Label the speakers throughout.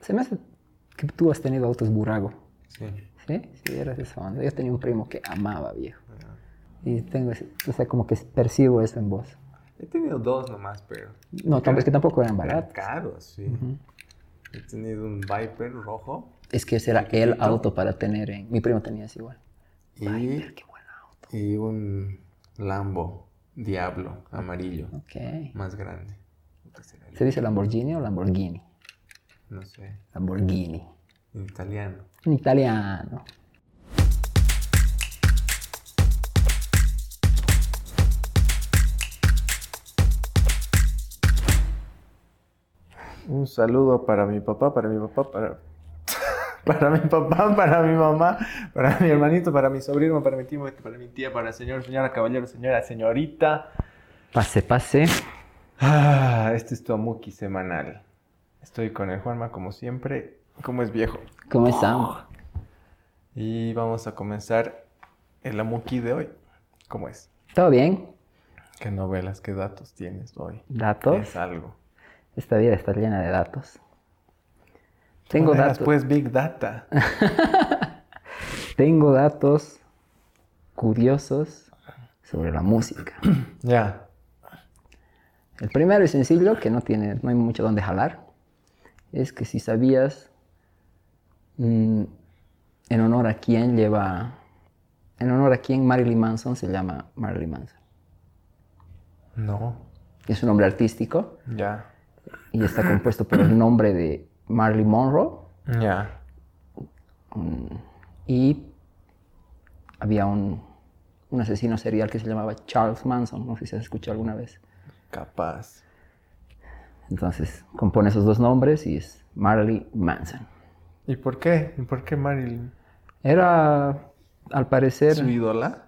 Speaker 1: Se me hace que tú has tenido autos Burago.
Speaker 2: Sí.
Speaker 1: ¿Sí? Sí, eras esa onda. Yo tenía un primo que amaba, viejo. Y tengo, o sea, como que percibo eso en vos.
Speaker 2: He tenido dos nomás, pero.
Speaker 1: No, es que tampoco eran
Speaker 2: eran
Speaker 1: baratos.
Speaker 2: caros, sí. He tenido un Viper rojo
Speaker 1: Es que ese era el auto para tener en... Mi primo tenía ese igual.
Speaker 2: y,
Speaker 1: Qué buen auto.
Speaker 2: y un Lambo Diablo amarillo,
Speaker 1: Ok.
Speaker 2: más grande.
Speaker 1: ¿Se dice Lamborghini o Lamborghini?
Speaker 2: No sé,
Speaker 1: Lamborghini.
Speaker 2: en italiano.
Speaker 1: En italiano.
Speaker 2: Un saludo para mi papá, para mi papá, para, para mi papá, para mi mamá, para mi hermanito, para mi sobrino, para mi tío, para mi tía, para el señor, señora, caballero, señora, señorita.
Speaker 1: Pase, pase.
Speaker 2: Ah, este es tu Amuki semanal. Estoy con el Juanma como siempre, como es viejo.
Speaker 1: ¿Cómo están?
Speaker 2: Y vamos a comenzar el Amuki de hoy. ¿Cómo es?
Speaker 1: ¿Todo bien?
Speaker 2: ¿Qué novelas, qué datos tienes hoy?
Speaker 1: ¿Datos?
Speaker 2: Es algo.
Speaker 1: Esta vida está llena de datos. Tengo datos.
Speaker 2: Pues Big Data.
Speaker 1: Tengo datos curiosos sobre la música.
Speaker 2: Ya.
Speaker 1: El primero es sencillo, que no tiene, no hay mucho donde jalar. Es que si sabías mm, en honor a quién lleva, en honor a quién Marilyn Manson se llama Marilyn Manson.
Speaker 2: No.
Speaker 1: Es un nombre artístico
Speaker 2: Ya.
Speaker 1: y está compuesto por el nombre de Marilyn Monroe
Speaker 2: Ya.
Speaker 1: y había un, un asesino serial que se llamaba Charles Manson, no sé si has escuchado alguna vez.
Speaker 2: Capaz.
Speaker 1: Entonces compone esos dos nombres y es Marilyn Manson.
Speaker 2: ¿Y por qué? ¿Y por qué Marilyn?
Speaker 1: Era, al parecer,
Speaker 2: ¿Su ídola?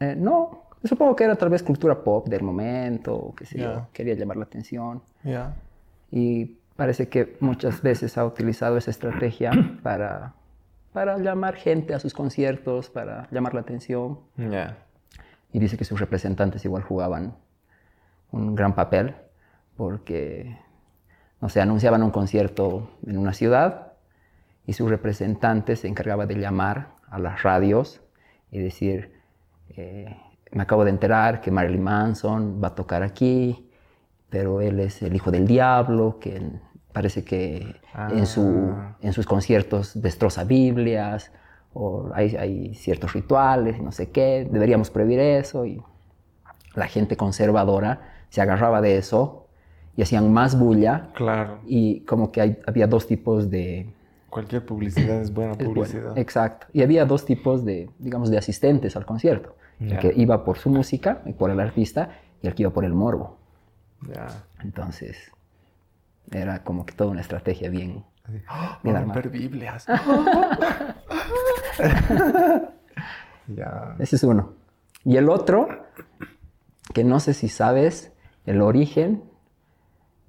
Speaker 1: eh, no, supongo que era tal vez cultura pop del momento, o qué sé yo,
Speaker 2: Ya.
Speaker 1: quería llamar la atención.
Speaker 2: Ya.
Speaker 1: Y parece que muchas veces ha utilizado esa estrategia para, para llamar gente a sus conciertos, para llamar la atención.
Speaker 2: Ya.
Speaker 1: Y dice que sus representantes igual jugaban un gran papel porque, no sé, anunciaban un concierto en una ciudad y su representante se encargaba de llamar a las radios y decir, eh, me acabo de enterar que Marilyn Manson va a tocar aquí, pero él es el hijo del diablo, que parece que en, su, en sus conciertos destroza Biblias, o hay, hay ciertos rituales, no sé qué, deberíamos prohibir eso. Y la gente conservadora se agarraba de eso y hacían más bulla
Speaker 2: Claro.
Speaker 1: y como que hay- había dos tipos de...
Speaker 2: Cualquier publicidad es buena
Speaker 1: es bueno,
Speaker 2: publicidad.
Speaker 1: exacto. Y había dos tipos de, digamos, de asistentes al concierto.
Speaker 2: Ya.
Speaker 1: El que iba por su música y por el artista y el que iba por el morbo.
Speaker 2: Ya.
Speaker 1: Entonces, era como que toda una estrategia bien...
Speaker 2: Así, ¡Ah!
Speaker 1: Bien
Speaker 2: Van a
Speaker 1: armado.
Speaker 2: romper Biblias. ya.
Speaker 1: Ese es uno. Y el otro, que no sé si sabes el origen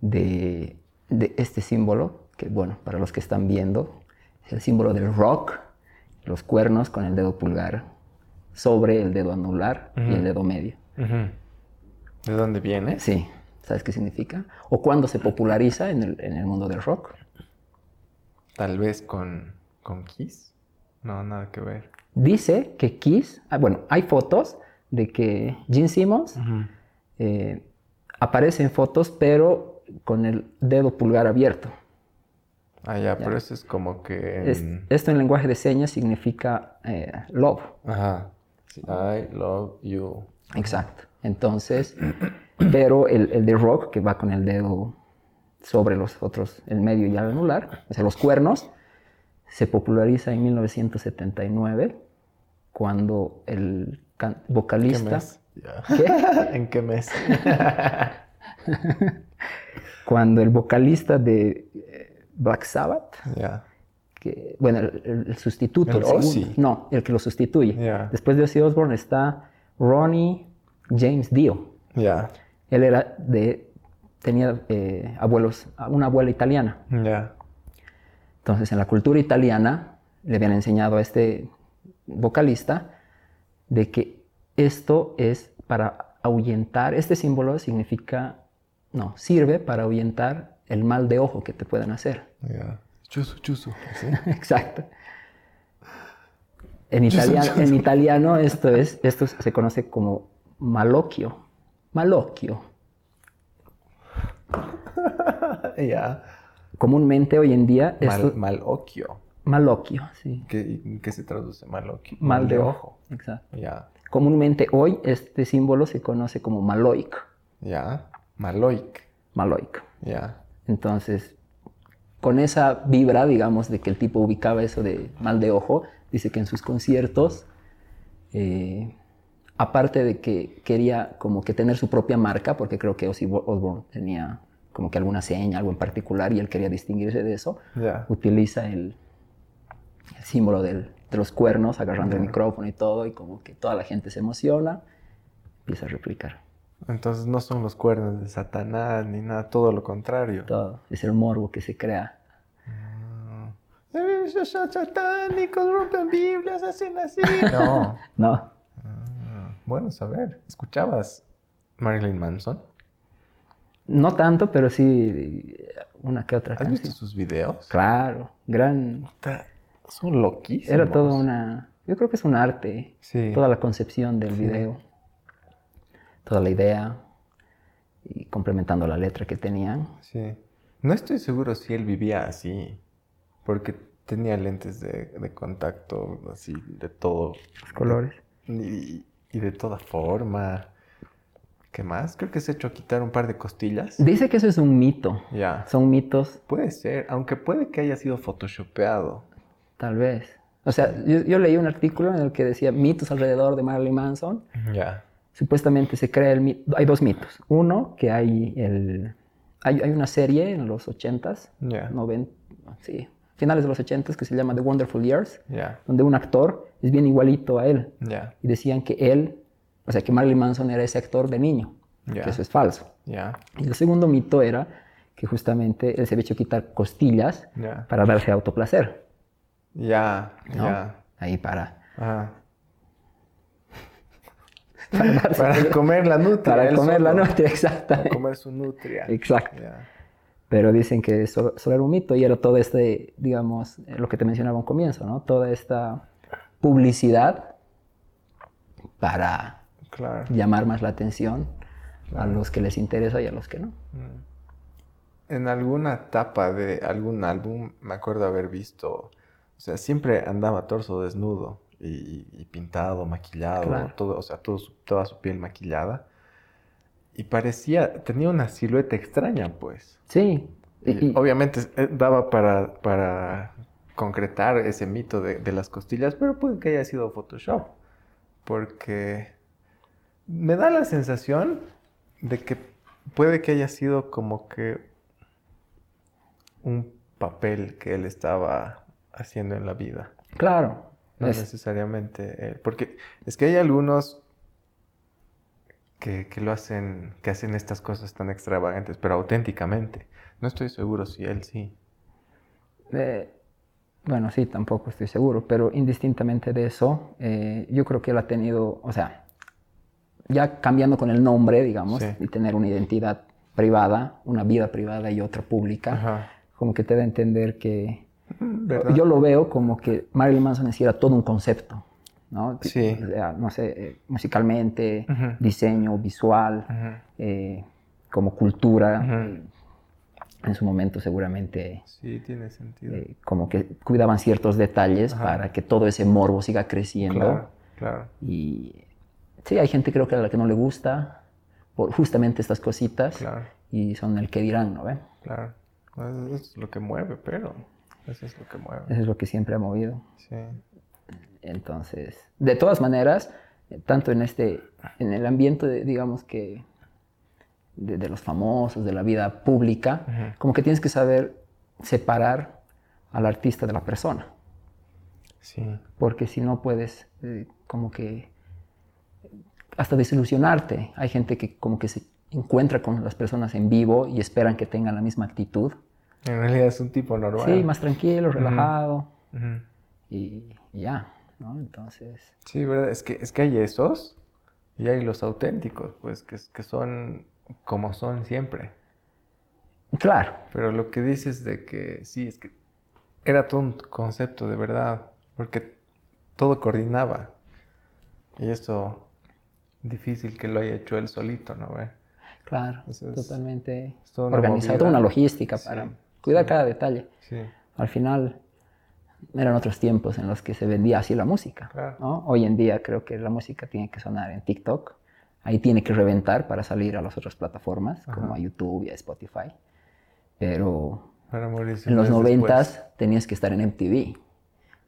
Speaker 1: de, de este símbolo, que bueno, para los que están viendo, es el símbolo del rock, los cuernos con el dedo pulgar sobre el dedo anular y el dedo medio.
Speaker 2: ¿De dónde viene?
Speaker 1: Sí, ¿sabes qué significa? O cuándo se populariza en el, en el mundo del rock.
Speaker 2: Tal vez con, con Kiss. No, nada que ver.
Speaker 1: Dice que Kiss, ah, bueno, hay fotos de que Gene Simmons eh, aparece en fotos, pero con el dedo pulgar abierto.
Speaker 2: Ah, ya, pero eso es como que.
Speaker 1: Es- esto en lenguaje de señas significa eh, love.
Speaker 2: Ajá. I love you.
Speaker 1: Exacto. Entonces, pero el, el de rock, que va con el dedo sobre los otros, el medio y el anular, o sea, los cuernos, se populariza en 1979, cuando el can-
Speaker 2: ¿Qué
Speaker 1: vocalista...
Speaker 2: mes? Ya.
Speaker 1: ¿Qué?
Speaker 2: ¿En qué mes?
Speaker 1: Cuando el vocalista de eh, Black Sabbath, que, bueno, el, sustituto,
Speaker 2: El
Speaker 1: segundo- no, el que lo sustituye. Después de Ozzy Osbourne está Ronnie James Dio. Él era de, tenía eh, abuelos, una abuela italiana. Entonces, en la cultura italiana le habían enseñado a este vocalista de que esto es para ahuyentar, este símbolo significa, no, sirve para ahuyentar el mal de ojo que te pueden hacer.
Speaker 2: Ya. Chuzo, chuzo. ¿sí?
Speaker 1: Exacto. En, italiano, en italiano esto, es, esto se conoce como malocchio. Malocchio.
Speaker 2: ya.
Speaker 1: Comúnmente hoy en día esto,
Speaker 2: Mal, malocchio.
Speaker 1: malocchio, sí.
Speaker 2: ¿Qué, ¿Qué se traduce malocchio?
Speaker 1: Mal de ojo. Exacto.
Speaker 2: Ya.
Speaker 1: Comúnmente hoy este símbolo se conoce como maloic.
Speaker 2: Ya. Maloic.
Speaker 1: Maloic.
Speaker 2: Ya.
Speaker 1: Entonces, con esa vibra, digamos, de que el tipo ubicaba eso de mal de ojo, dice que en sus conciertos, eh, aparte de que quería como que tener su propia marca, porque creo que Ozzy Osbourne tenía como que alguna seña, algo en particular, y él quería distinguirse de eso,
Speaker 2: Ya.
Speaker 1: utiliza el, el símbolo del- de los cuernos, agarrando el micrófono y todo, y como que toda la gente se emociona, empieza a replicar.
Speaker 2: Entonces no son los cuernos de Satanás ni nada, todo lo contrario.
Speaker 1: Todo es el morbo que se crea.
Speaker 2: Son satánicos, rompen Biblias, hacen así. No.
Speaker 1: No,
Speaker 2: Ah, Bueno, saber. ¿Escuchabas Marilyn Manson?
Speaker 1: no tanto, pero sí una que otra
Speaker 2: ¿Has visto sus videos?
Speaker 1: Claro, gran.
Speaker 2: Son loquísimos.
Speaker 1: Era todo una. Yo creo que es un arte.
Speaker 2: Sí.
Speaker 1: Toda la concepción del video, toda la idea y complementando la letra que tenían.
Speaker 2: Sí. No estoy seguro si él vivía así, porque tenía lentes de, de contacto, así, de todo.
Speaker 1: Los colores.
Speaker 2: Y, y de toda forma. ¿Qué más? Creo que se ha hecho quitar un par de costillas.
Speaker 1: Dice que eso es un mito.
Speaker 2: Ya.
Speaker 1: Son mitos,
Speaker 2: Puede ser, aunque puede que haya sido photoshopeado.
Speaker 1: tal vez. O sea, yo, yo leí un artículo en el que decía mitos alrededor de Marilyn Manson.
Speaker 2: Ya.
Speaker 1: Supuestamente se crea el mito. Hay dos mitos. Uno, que hay el. Hay, hay una serie en los 80s,
Speaker 2: Ya.
Speaker 1: 90, sí, finales de los 80s, que se llama The Wonderful Years, donde un actor es bien igualito a él. Y decían que él, o sea, que Marilyn Manson era ese actor de niño, que eso es falso. Y el segundo mito era que justamente él se había hecho quitar costillas para darse autoplacer,
Speaker 2: Ya.
Speaker 1: ¿no? Ahí para,
Speaker 2: Ajá.
Speaker 1: Para,
Speaker 2: Para comer la nutria.
Speaker 1: para comer la
Speaker 2: solo.
Speaker 1: noche,
Speaker 2: Para comer su nutria.
Speaker 1: Exacto.
Speaker 2: Ya.
Speaker 1: Pero dicen que eso solo era un mito y era todo este, digamos, eh, lo que te mencionaba un comienzo, ¿no? Toda esta publicidad para
Speaker 2: Claro.
Speaker 1: llamar más la atención a los que les interesa y a los que no.
Speaker 2: En alguna tapa de algún álbum me acuerdo haber visto, o sea, siempre andaba torso desnudo y, y pintado, maquillado,
Speaker 1: Claro.
Speaker 2: todo, o sea, todo toda su piel maquillada. Y parecía, tenía una silueta extraña, pues.
Speaker 1: Sí. y-
Speaker 2: Y
Speaker 1: y-
Speaker 2: obviamente eh, daba para, para concretar ese mito de, de las costillas, pero puede que haya sido Photoshop. Porque me da la sensación de que puede que haya sido como que un papel que él estaba haciendo en la vida.
Speaker 1: claro.
Speaker 2: No
Speaker 1: es-
Speaker 2: necesariamente él. Porque es que hay algunos que, que lo hacen, que hacen estas cosas tan extravagantes, pero auténticamente. No estoy seguro si él sí.
Speaker 1: Eh, bueno, sí, tampoco estoy seguro, pero indistintamente de eso, eh, yo creo que él ha tenido, o sea, ya cambiando con el nombre, digamos,
Speaker 2: Sí.
Speaker 1: y tener una identidad privada, una vida privada y otra pública,
Speaker 2: Ajá.
Speaker 1: como que te da a entender que
Speaker 2: ¿Verdad?
Speaker 1: yo lo veo como que Marilyn Manson era todo un concepto, ¿no?
Speaker 2: Sí.
Speaker 1: O sea, no sé, eh, musicalmente, diseño, visual, eh, como cultura,
Speaker 2: Ujú.
Speaker 1: en su momento seguramente
Speaker 2: Sí, tiene sentido.
Speaker 1: eh, como que cuidaban ciertos detalles para que todo ese morbo siga creciendo.
Speaker 2: Claro, claro.
Speaker 1: Y sí, hay gente creo que a la que no le gusta por justamente estas cositas
Speaker 2: Claro,
Speaker 1: y son el que dirán, ¿no? ve?
Speaker 2: claro. Es lo que mueve, pero eso es lo que mueve.
Speaker 1: Eso es lo que siempre ha movido.
Speaker 2: Sí.
Speaker 1: Entonces, de todas maneras, eh, tanto en este, en el ambiente, de, digamos que, de, de los famosos, de la vida pública, como que tienes que saber separar al artista de la persona.
Speaker 2: Sí.
Speaker 1: porque si no puedes eh, como que hasta desilusionarte. Hay gente que como que se encuentra con las personas en vivo y esperan que tengan la misma actitud.
Speaker 2: En realidad es un tipo normal.
Speaker 1: Sí, más tranquilo, relajado y, y ya, ¿no? Entonces,
Speaker 2: Sí, ¿verdad? Es que, es que hay esos y hay los auténticos, pues, que, que son como son siempre.
Speaker 1: claro,
Speaker 2: Pero lo que dices de que sí, es que era todo un concepto de verdad, porque todo coordinaba. Y eso, difícil que lo haya hecho él solito, ¿no?
Speaker 1: Claro, totalmente organizado, toda una logística para cuidar cada detalle.
Speaker 2: Sí.
Speaker 1: Al final eran otros tiempos en los que se vendía así la música. ¿no? Hoy en día creo que la música tiene que sonar en TikTok, ahí tiene que reventar para salir a las otras plataformas, como a YouTube y a Spotify. Pero en los noventas tenías que estar en MTV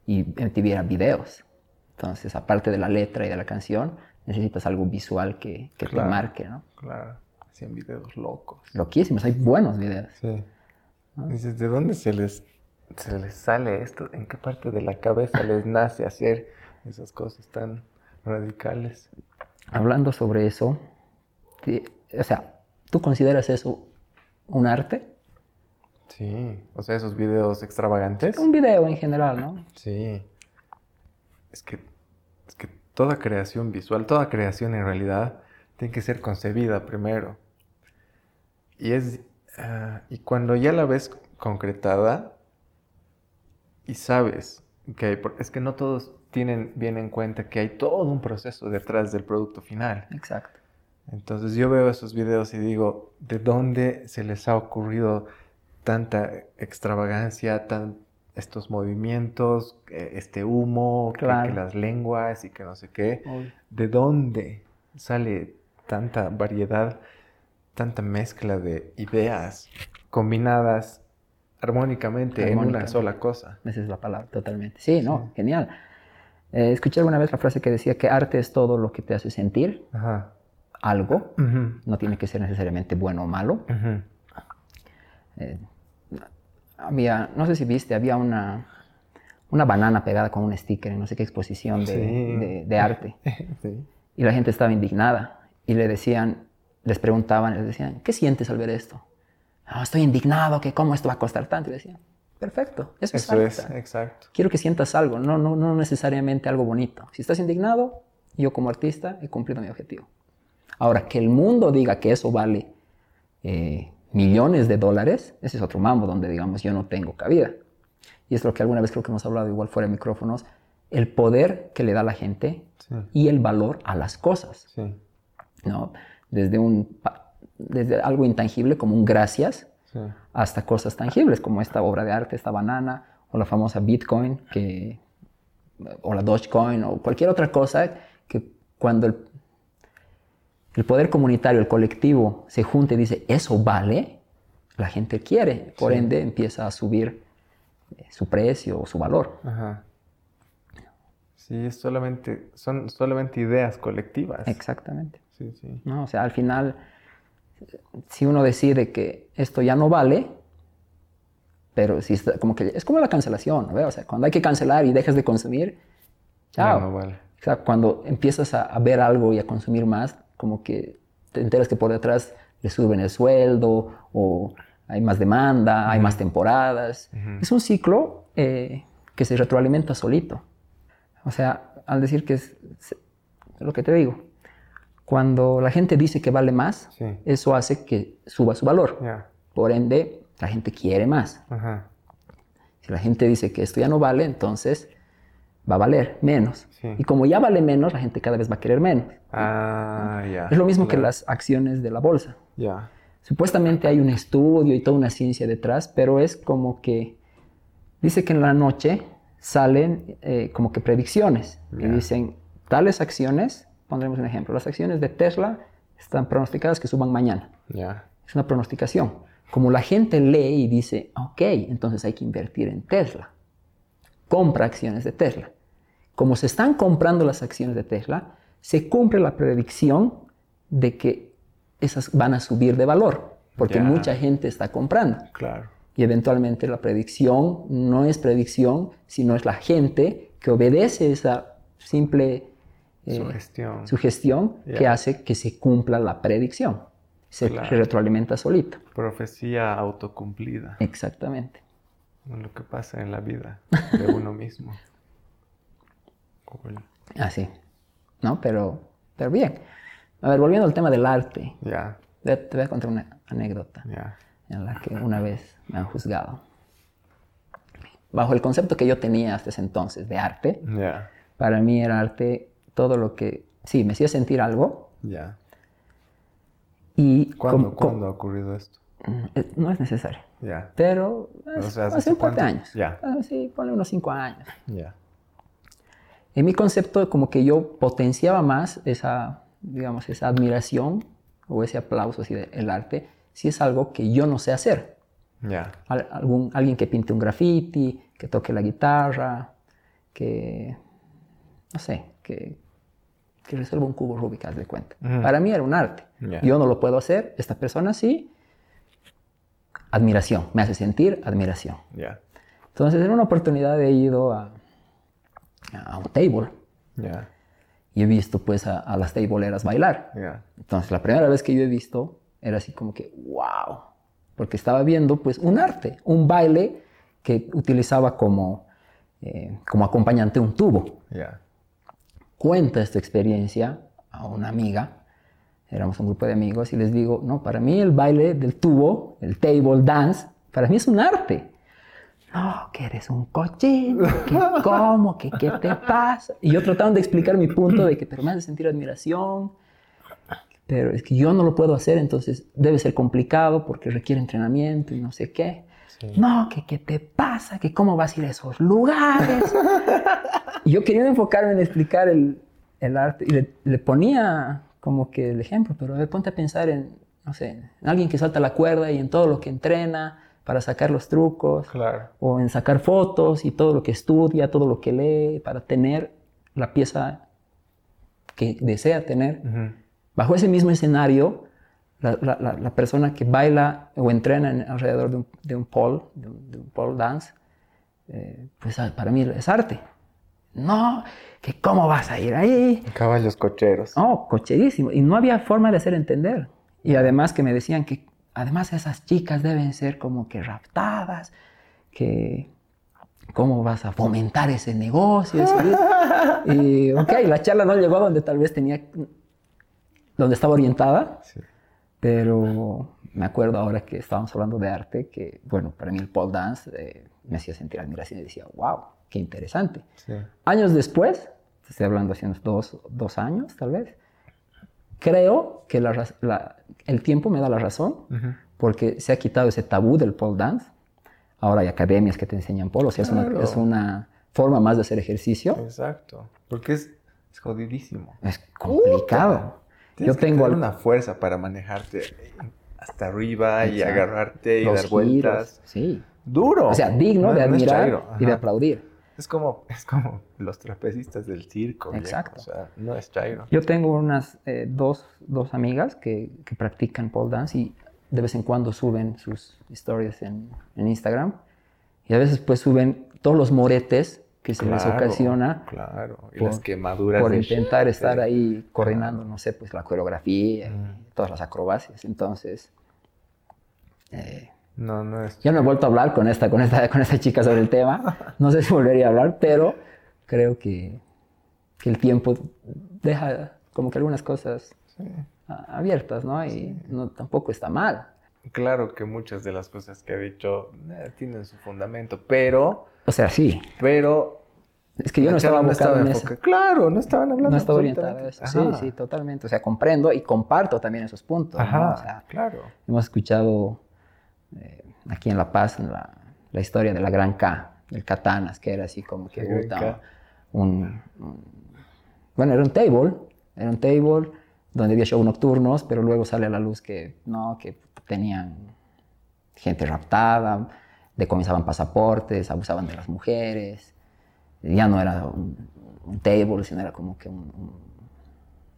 Speaker 1: y MTV era videos. Entonces, aparte de la letra y de la canción, necesitas algo visual que, que te marque, ¿no?
Speaker 2: Claro, hacían videos locos.
Speaker 1: Loquísimos, hay buenos videos.
Speaker 2: Sí. Dices, ¿de dónde se les, se les sale esto? ¿En qué parte de la cabeza les nace hacer esas cosas tan radicales?
Speaker 1: Hablando sobre eso, o sea, ¿tú consideras eso un arte?
Speaker 2: Sí, o sea, esos videos extravagantes.
Speaker 1: Un video en general, ¿no?
Speaker 2: Sí. Es que, es que toda creación visual, toda creación en realidad tiene que ser concebida primero. Y es ah, y cuando ya la ves concretada y sabes que hay, es que no todos tienen bien en cuenta que hay todo un proceso detrás del producto final.
Speaker 1: Exacto.
Speaker 2: Entonces yo veo esos videos y digo, ¿de dónde se les ha ocurrido tanta extravagancia, tan, estos movimientos, eh, este humo, que, las lenguas y que no sé qué. ¿De dónde sale tanta variedad, tanta mezcla de ideas combinadas armónicamente, en una sola cosa?
Speaker 1: Esa es la palabra, totalmente. Sí, no, genial. Eh, escuché alguna vez la frase que decía que arte es todo lo que te hace sentir algo, no tiene que ser necesariamente bueno o malo. Había, no sé si viste, había una, una banana pegada con un sticker en no sé qué exposición de, de, arte. Y la gente estaba indignada y le decían, les preguntaban, les decían, ¿qué sientes al ver esto? estoy indignado, que cómo esto va a costar tanto. Y decían, perfecto, eso,
Speaker 2: eso es, exacto.
Speaker 1: Quiero que sientas algo, no, no, no necesariamente algo bonito. Si estás indignado, yo como artista he cumplido mi objetivo. Ahora, que el mundo diga que eso vale eh, millones de dólares, ese es otro mambo donde, digamos, yo no tengo cabida. Y es lo que alguna vez creo que hemos hablado igual fuera de micrófonos, el poder que le da la gente y el valor a las cosas. ¿no? Desde, un, desde algo intangible como un gracias hasta cosas tangibles como esta obra de arte, esta banana o la famosa Bitcoin que, o la Dogecoin o cualquier otra cosa que cuando el el poder comunitario, el colectivo, se junta y dice, eso vale, la gente quiere, por ende empieza a subir eh, su precio o su valor. Ajá.
Speaker 2: Sí, es solamente, son solamente ideas colectivas.
Speaker 1: Exactamente.
Speaker 2: Sí, sí.
Speaker 1: ¿No? O sea, al final, si uno decide que esto ya no vale, pero si está, como que es como la cancelación, ¿no? O sea, cuando hay que cancelar y dejas de consumir, chao.
Speaker 2: no vale.
Speaker 1: O sea, cuando empiezas a, a ver algo y a consumir más, como que te enteras que por detrás le suben el sueldo o hay más demanda, hay más temporadas. Es un ciclo eh, que se retroalimenta solito. O sea, al decir que es, lo que te digo, cuando la gente dice que vale más, eso hace que suba su valor. Por ende, la gente quiere más. Si la gente dice que esto ya no vale, entonces va a valer menos. Y como ya vale menos, la gente cada vez va a querer menos.
Speaker 2: Ah.
Speaker 1: Es lo mismo que las acciones de la bolsa. Supuestamente hay un estudio y toda una ciencia detrás, pero es como que dice que en la noche salen eh, como que predicciones y dicen tales acciones, pondremos un ejemplo, las acciones de Tesla están pronosticadas que suban mañana. Es una pronosticación. Como la gente lee y dice, ok, entonces hay que invertir en Tesla. Compra acciones de Tesla como se están comprando las acciones de Tesla, se cumple la predicción de que esas van a subir de valor, porque mucha gente está comprando.
Speaker 2: Claro.
Speaker 1: Y eventualmente la predicción no es predicción, sino es la gente que obedece esa simple
Speaker 2: eh,
Speaker 1: sugestión, que hace que se cumpla la predicción. Se retroalimenta solito.
Speaker 2: Profecía autocumplida.
Speaker 1: Exactamente.
Speaker 2: Lo que pasa en la vida de uno mismo.
Speaker 1: Así. Ah, ¿No? Pero, pero bien. A ver, volviendo al tema del arte.
Speaker 2: Ya.
Speaker 1: Te voy a contar una anécdota
Speaker 2: Ya.
Speaker 1: en la que una vez me han juzgado. bajo el concepto que yo tenía hasta ese entonces de arte,
Speaker 2: Ya,
Speaker 1: para mí era arte todo lo que, sí, me hacía sentir algo
Speaker 2: ya.
Speaker 1: y
Speaker 2: ¿Cuándo,
Speaker 1: como- como-
Speaker 2: ¿cuándo ha ocurrido esto?
Speaker 1: eh, no es necesario,
Speaker 2: Ya,
Speaker 1: pero es-
Speaker 2: O sea, ¿hace
Speaker 1: hace un par de años.
Speaker 2: Ya.
Speaker 1: Ah, sí, ponle unos cinco años.
Speaker 2: ya.
Speaker 1: En mi concepto, como que yo potenciaba más esa, digamos, esa admiración o ese aplauso así del arte, si es algo que yo no sé hacer.
Speaker 2: Ya,
Speaker 1: Al- algún, alguien que pinte un graffiti, que toque la guitarra, que, no sé, que, que resuelva un cubo Rubik, haz de cuenta.
Speaker 2: Ujú.
Speaker 1: Para mí era un arte.
Speaker 2: Ya.
Speaker 1: Yo no lo puedo hacer, esta persona sí. Admiración, me hace sentir admiración.
Speaker 2: ya,
Speaker 1: Entonces, en una oportunidad he ido a, a un table
Speaker 2: ya,
Speaker 1: y he visto pues a, a las tableeras bailar. Entonces, la primera vez que yo he visto era así como que, wow, porque estaba viendo pues un arte, un baile que utilizaba como, eh, como acompañante un tubo. Cuenta esta experiencia a una amiga, éramos un grupo de amigos, y les digo, no, para mí el baile del tubo, el table dance, para mí es un arte. No, que eres un cochino, que cómo, que qué te pasa. Y yo tratando de explicar mi punto de que pero me hace sentir admiración, pero es que yo no lo puedo hacer, entonces debe ser complicado porque requiere entrenamiento y no sé qué.
Speaker 2: Sí.
Speaker 1: No, que qué te pasa, que cómo vas a ir a esos lugares. y yo quería enfocarme en explicar el, el arte y le, le ponía como que el ejemplo, pero a ver, ponte a pensar en, no sé, en alguien que salta la cuerda y en todo lo que entrena para sacar los trucos
Speaker 2: claro.
Speaker 1: o en sacar fotos y todo lo que estudia, todo lo que lee para tener la pieza que desea tener. Bajo ese mismo escenario, la, la- la- persona que baila o entrena en- alrededor de un, de un pole, de un, de un pole dance, eh, pues ah, para mí es arte. No, que cómo vas a ir ahí.
Speaker 2: Caballos cocheros.
Speaker 1: No, cocherísimo. Y no había forma de hacer entender. Y además que me decían que además esas chicas deben ser como que raptadas, que cómo vas a fomentar ese negocio. y ok, la charla no llegó a donde tal vez tenía, donde estaba orientada,
Speaker 2: Sí.
Speaker 1: Pero me acuerdo ahora que estábamos hablando de arte, que bueno, para mí el pole dance eh, me hacía sentir admiración y decía, wow, qué interesante.
Speaker 2: Sí.
Speaker 1: Años después, estoy hablando hace unos dos, dos años tal vez, creo que la la- el tiempo me da la razón
Speaker 2: Ujú.
Speaker 1: porque se ha quitado ese tabú del pole dance. Ahora hay academias que te enseñan pole, o sea, es, una,
Speaker 2: Claro.
Speaker 1: es una forma más de hacer ejercicio.
Speaker 2: Exacto. Porque es, es jodidísimo.
Speaker 1: Es complicado.
Speaker 2: Tienes
Speaker 1: Yo
Speaker 2: que
Speaker 1: tengo
Speaker 2: tener una fuerza para manejarte hasta arriba y agarrarte y
Speaker 1: los
Speaker 2: dar vueltas.
Speaker 1: sí.
Speaker 2: Duro.
Speaker 1: O sea, digno
Speaker 2: No-
Speaker 1: de admirar y de aplaudir.
Speaker 2: Es como, es como los trapecistas del circo.
Speaker 1: Exacto.
Speaker 2: O sea, no es chairo.
Speaker 1: Yo tengo unas eh, dos, dos amigas que, que practican pole dance y de vez en cuando suben sus historias en, en Instagram. Y a veces pues suben todos los moretes que se les
Speaker 2: Claro,
Speaker 1: ocasiona
Speaker 2: Claro. Y
Speaker 1: por-
Speaker 2: las quemaduras.
Speaker 1: por
Speaker 2: de-
Speaker 1: intentar estar ahí coordinando, no sé, pues la coreografía, y
Speaker 2: Mm.
Speaker 1: todas las acrobacias. Entonces, eh,
Speaker 2: No, no es.
Speaker 1: ya no he vuelto a hablar con esta, con, esta, con esta chica sobre el tema. No sé si volvería a hablar, pero creo que, que el tiempo deja como que algunas cosas
Speaker 2: Sí.
Speaker 1: abiertas, ¿no? Y no, tampoco está mal.
Speaker 2: Claro que muchas de las cosas que ha dicho eh, tienen su fundamento, pero,
Speaker 1: O sea, sí.
Speaker 2: pero
Speaker 1: Es que yo no estaba enfocado en eso.
Speaker 2: Claro, no estaban hablando.
Speaker 1: No estaba orientada a eso. Sí,
Speaker 2: Ajá.
Speaker 1: sí, totalmente. O sea, comprendo y comparto también esos puntos. ¿no?
Speaker 2: Ajá,
Speaker 1: O sea,
Speaker 2: claro.
Speaker 1: hemos escuchado eh, aquí en La Paz la, la historia de la Gran K, el Katanas, que era así como que
Speaker 2: K.
Speaker 1: un, un- Bueno, era un table, era un table donde había show nocturnos, pero luego sale a la luz que no, que tenían gente raptada, decomisaban pasaportes, abusaban de las mujeres. Ya no era un, un table, sino era como que un, un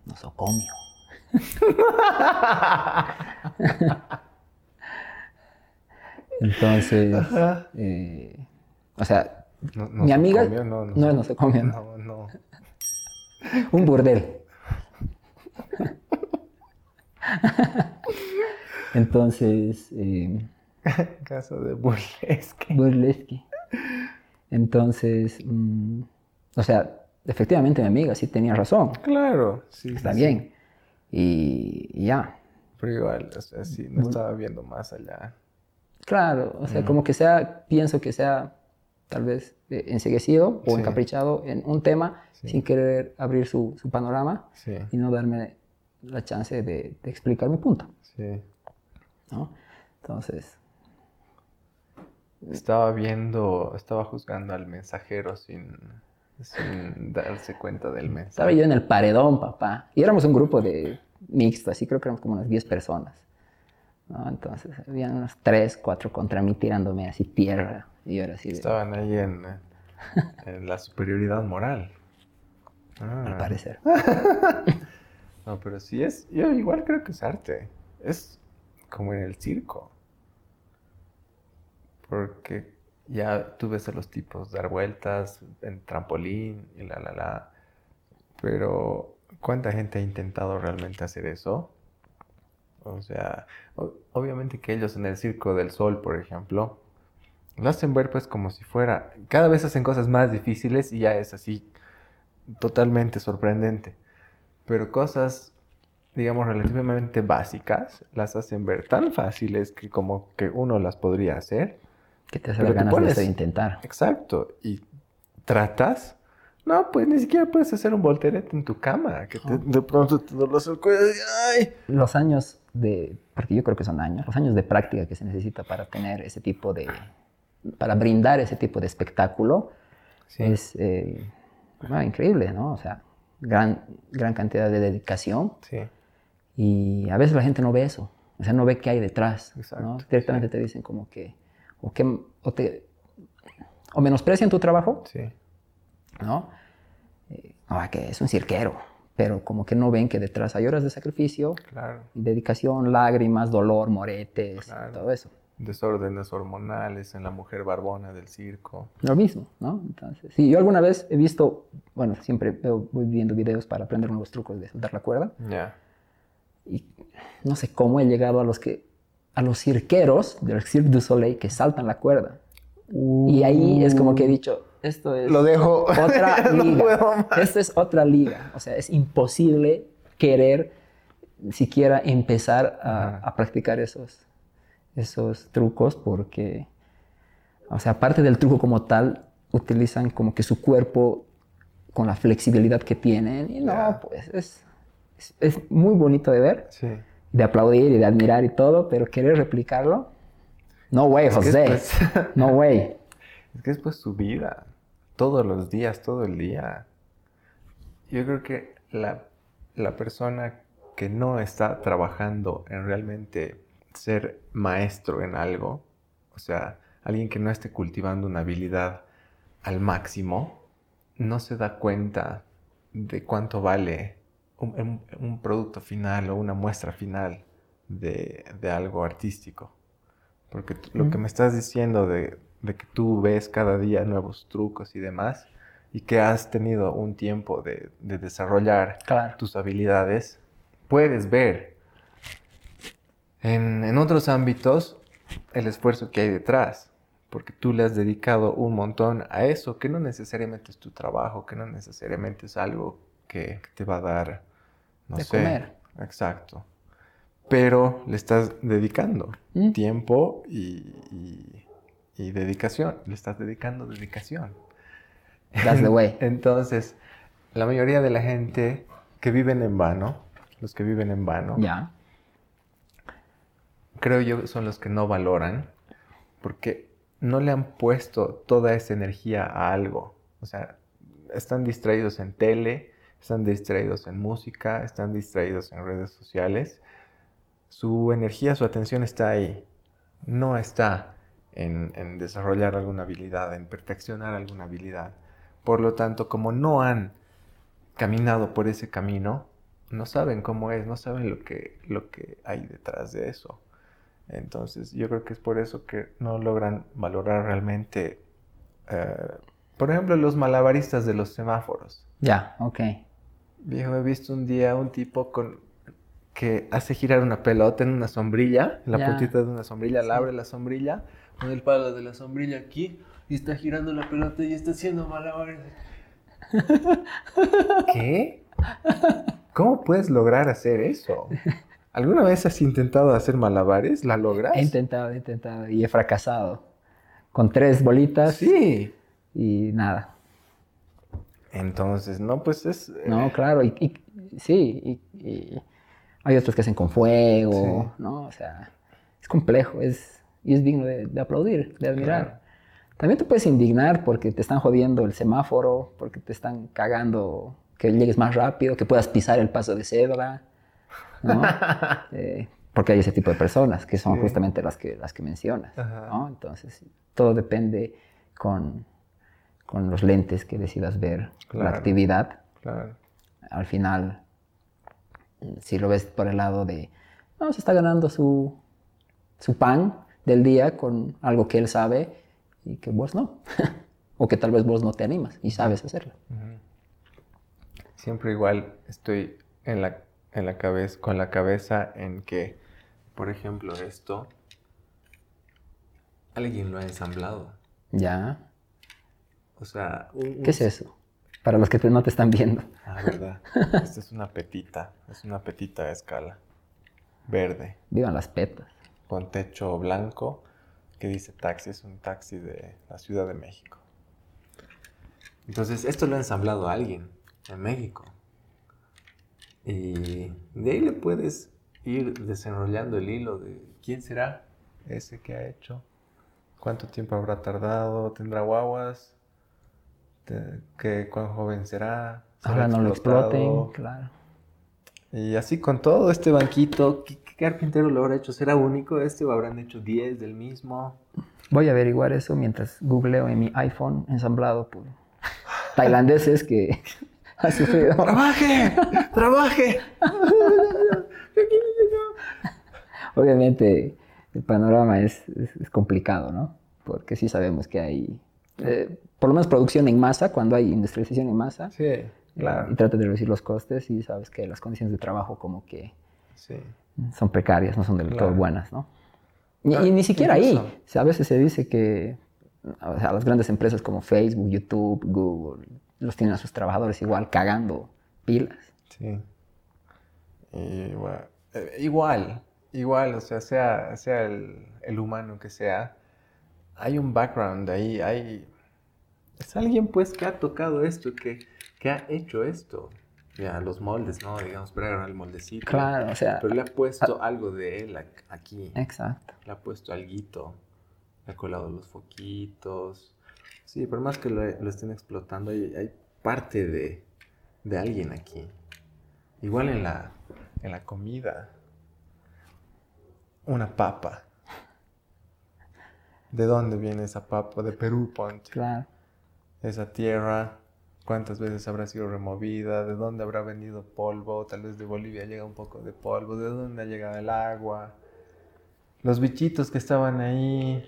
Speaker 1: nosocomio. Entonces, eh, o sea,
Speaker 2: No- no
Speaker 1: mi amiga
Speaker 2: comió, no, no,
Speaker 1: no,
Speaker 2: se-
Speaker 1: no se comió, no.
Speaker 2: No, no.
Speaker 1: un burdel. Entonces, eh,
Speaker 2: Caso de burlesque.
Speaker 1: burlesque. Entonces, mm, o sea, efectivamente mi amiga sí tenía razón,
Speaker 2: Claro, sí.
Speaker 1: está
Speaker 2: sí,
Speaker 1: bien.
Speaker 2: sí.
Speaker 1: Y, ya,
Speaker 2: Pero igual, o sea, sí, no estaba viendo más allá.
Speaker 1: claro, o sea, como que sea, pienso que sea tal vez eh, enseguecido o
Speaker 2: Sí.
Speaker 1: encaprichado en un tema sin querer abrir su, su panorama y no darme la chance de, de explicar mi punto,
Speaker 2: sí.
Speaker 1: ¿No? Entonces,
Speaker 2: Estaba viendo, estaba juzgando al mensajero sin, sin darse cuenta del
Speaker 1: estaba
Speaker 2: mensaje.
Speaker 1: yo en el paredón, papá, y éramos un grupo de mixto, así creo que éramos como unas 10 personas, ¿no? Entonces, habían unos 3, 4 contra mí tirándome así tierra, y yo era así de,
Speaker 2: Estaban ahí en, en la superioridad moral. Ah.
Speaker 1: al parecer.
Speaker 2: No, pero sí es, yo igual creo que es arte. Es como en el circo. Porque ya tú ves a los tipos dar vueltas en trampolín y la, la, la. Pero, ¿cuánta gente ha intentado realmente hacer eso? O sea, obviamente que ellos en el Circo del Sol, por ejemplo, lo hacen ver pues como si fuera, cada vez hacen cosas más difíciles y ya es así totalmente sorprendente. Pero cosas, digamos, relativamente básicas, las hacen ver tan fáciles que como que uno las podría hacer.
Speaker 1: Que te hace
Speaker 2: te
Speaker 1: ganas
Speaker 2: pones-
Speaker 1: de intentar.
Speaker 2: Exacto. Y tratas. No, pues ni siquiera puedes hacer un volterete en tu cama. Que te- de pronto te duele el cuello y ¡ay!
Speaker 1: Los años de, porque yo creo que son años, los años de práctica que se necesita para tener ese tipo de, para brindar ese tipo de espectáculo
Speaker 2: Sí.
Speaker 1: es eh, bueno, increíble, ¿no? O sea, gran, gran cantidad de dedicación
Speaker 2: Sí.
Speaker 1: Y a veces la gente no ve eso, o sea, no ve qué hay detrás,
Speaker 2: Exacto,
Speaker 1: ¿no? Directamente te dicen como que, o que, o te, o menosprecian tu trabajo,
Speaker 2: Sí.
Speaker 1: ¿no? Eh, no, que es un cirquero, pero como que no ven que detrás hay horas de sacrificio,
Speaker 2: Claro.
Speaker 1: dedicación, lágrimas, dolor, moretes,
Speaker 2: Claro.
Speaker 1: todo eso.
Speaker 2: Desórdenes hormonales en la mujer barbona del circo.
Speaker 1: Lo mismo, ¿no? Entonces, sí, yo alguna vez he visto, bueno, siempre voy viendo videos para aprender nuevos trucos de soltar la cuerda
Speaker 2: Ya.
Speaker 1: Y no sé cómo he llegado a los que, a los cirqueros del Cirque du Soleil que saltan la cuerda. Y ahí es como que he dicho, esto es
Speaker 2: Lo dejo.
Speaker 1: otra
Speaker 2: No
Speaker 1: liga.
Speaker 2: más.
Speaker 1: Esto es otra liga. O sea, es imposible querer siquiera empezar a, a practicar esos, esos trucos porque, o sea, aparte del truco como tal, utilizan como que su cuerpo con la flexibilidad que tienen. Y no,
Speaker 2: Ya.
Speaker 1: pues es, es, es muy bonito de ver,
Speaker 2: Sí.
Speaker 1: de aplaudir y de admirar y todo, pero querer replicarlo, no way, José.
Speaker 2: es, pues,
Speaker 1: No way.
Speaker 2: es que es pues su vida. Todos los días, todo el día. Yo creo que la, la persona que no está trabajando en realmente ser maestro en algo, o sea, alguien que no esté cultivando una habilidad al máximo, no se da cuenta de cuánto vale un, producto final o una muestra final de, de algo artístico. Porque lo que me estás diciendo de, de que tú ves cada día nuevos trucos y demás, y que has tenido un tiempo de, de desarrollar
Speaker 1: Claro.
Speaker 2: tus habilidades, puedes ver en, en otros ámbitos el esfuerzo que hay detrás, porque tú le has dedicado un montón a eso, que no necesariamente es tu trabajo, que no necesariamente es algo que, que te va a dar, no
Speaker 1: De
Speaker 2: sé,
Speaker 1: comer.
Speaker 2: exacto, pero le estás dedicando
Speaker 1: Mm.
Speaker 2: tiempo y, y- y dedicación, le estás dedicando dedicación.
Speaker 1: That's the way.
Speaker 2: Entonces, la mayoría de la gente que viven en vano, los que viven en vano, creo yo son los que no valoran porque no le han puesto toda esa energía a algo. O sea, están distraídos en tele, están distraídos en música, están distraídos en redes sociales. Su energía, su atención está ahí. No está en, en desarrollar alguna habilidad, en perfeccionar alguna habilidad. Por lo tanto, como no han caminado por ese camino, no saben cómo es, no saben lo que, lo que hay detrás de eso. Entonces, yo creo que es por eso que no logran valorar realmente, eh, por ejemplo, los malabaristas de los semáforos.
Speaker 1: Ya, ok.
Speaker 2: Viejo, he visto un día un tipo con que hace girar una pelota en una sombrilla, en la puntita de una sombrilla, la
Speaker 1: Sí.
Speaker 2: abre la sombrilla, pone el palo de la sombrilla aquí y está girando la pelota y está haciendo malabares. ¿Qué? ¿Cómo puedes lograr hacer eso? ¿Alguna vez has intentado hacer malabares? ¿La logras?
Speaker 1: He intentado, he intentado y he fracasado. Con tres bolitas.
Speaker 2: Sí.
Speaker 1: y nada.
Speaker 2: Entonces, no, pues es... eh,
Speaker 1: No, claro, y, y- sí, y, y hay otros que hacen con fuego, ¿no? O sea, es complejo, es, y es digno de, de aplaudir, de admirar.
Speaker 2: Claro.
Speaker 1: También te puedes indignar porque te están jodiendo el semáforo, porque te están cagando que llegues más rápido, que puedas pisar el paso de cebra, ¿no? Eh, porque hay ese tipo de personas que son
Speaker 2: Sí.
Speaker 1: justamente las que, las que mencionas. ¿no? Entonces, todo depende con, con los lentes que decidas ver la actividad
Speaker 2: Claro.
Speaker 1: al final, si lo ves por el lado de, no, se está ganando su, su pan del día con algo que él sabe y que vos no. o que tal vez vos no te animas y sabes hacerlo.
Speaker 2: Siempre igual estoy en la, en la cabeza, con la cabeza en que, por ejemplo, esto, alguien lo ha ensamblado.
Speaker 1: Ya.
Speaker 2: O sea, un-
Speaker 1: ¿Qué es eso? Para los que no te están viendo.
Speaker 2: Ah, verdad. Esta es una petita, es una petita a escala. Verde,
Speaker 1: Vivan las petas.
Speaker 2: con techo blanco que dice taxi, es un taxi de la Ciudad de México. Entonces, esto lo ha ensamblado alguien en México. Y de ahí le puedes ir desenrollando el hilo de quién será ese que ha hecho, cuánto tiempo habrá tardado, tendrá guaguas, Te- qué, cuán joven será.
Speaker 1: Ahora no lo exploten, claro.
Speaker 2: Y así con todo este banquito, ¿qué, qué carpintero lo habrá hecho? ¿Será único este o habrán hecho 10 del mismo?
Speaker 1: Voy a averiguar eso mientras googleo en mi iPhone ensamblado por tailandeses que han sufrido.
Speaker 2: ¡Trabaje! ¡Trabaje!
Speaker 1: Obviamente el panorama es, es- es complicado, ¿no? Porque sí sabemos que hay, eh, por lo menos producción en masa, cuando hay industrialización en masa,
Speaker 2: Sí,
Speaker 1: eh,
Speaker 2: claro.
Speaker 1: y trata de reducir los costes y sabes que las condiciones de trabajo como que
Speaker 2: Sí.
Speaker 1: son precarias, no son del todo buenas, ¿no? Y,
Speaker 2: Ah,
Speaker 1: y ni siquiera ahí, o sea, a veces se dice que o sea, las grandes empresas como Facebook, YouTube, Google, los tienen a sus trabajadores igual cagando pilas.
Speaker 2: Sí. Igual, eh, igual, igual, o sea, sea, sea el, el humano que sea, hay un background ahí, hay... Es alguien pues que ha tocado esto, que, que ha hecho esto. Ya, los moldes, ¿no? Digamos, pero era el moldecito.
Speaker 1: Claro, o sea,
Speaker 2: Pero le ha puesto algo de él aquí.
Speaker 1: exacto.
Speaker 2: Le ha puesto alguito. Le ha colado los foquitos. Sí, por más que lo, lo estén explotando, hay, hay parte de, de alguien aquí. Igual en la, en la comida. Una papa. ¿De dónde viene esa papa? De Perú, ponte.
Speaker 1: Claro.
Speaker 2: Esa tierra, ¿cuántas veces habrá sido removida? ¿De dónde habrá venido polvo? Tal vez de Bolivia llega un poco de polvo. ¿De dónde ha llegado el agua? Los bichitos que estaban ahí,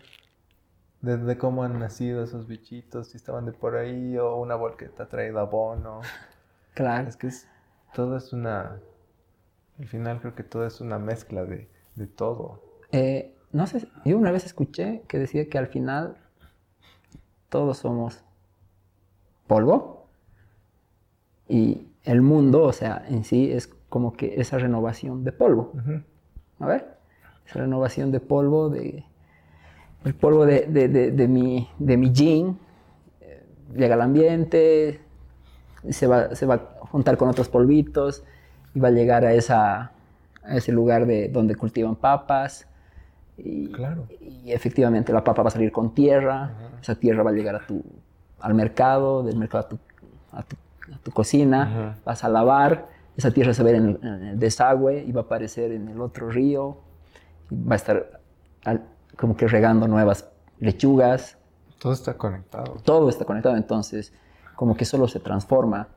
Speaker 2: desde cómo han nacido esos bichitos, si estaban de por ahí o una volqueta traída abono.
Speaker 1: Claro.
Speaker 2: Es que es, todo es una, al final creo que todo es una mezcla de, de todo.
Speaker 1: Eh, no sé, yo una vez escuché que decía que al final todos somos polvo y el mundo, o sea, en sí es como que esa renovación de polvo. A ver, esa renovación de polvo, de, el polvo de, de- de- de mi, de mi yin, eh, llega al ambiente, se va, se va a juntar con otros polvitos y va a llegar a, esa, a ese lugar de, donde cultivan papas. Y,
Speaker 2: Claro.
Speaker 1: y efectivamente la papa va a salir con tierra, esa tierra va a llegar a tu, al mercado, del mercado a tu, a tu, a tu cocina,
Speaker 2: Ajá.
Speaker 1: vas a lavar, esa tierra se va a ver en el, en el desagüe y va a aparecer en el otro río, y va a estar al- como que regando nuevas lechugas,
Speaker 2: Todo está conectado.
Speaker 1: todo está conectado, entonces como que solo se transforma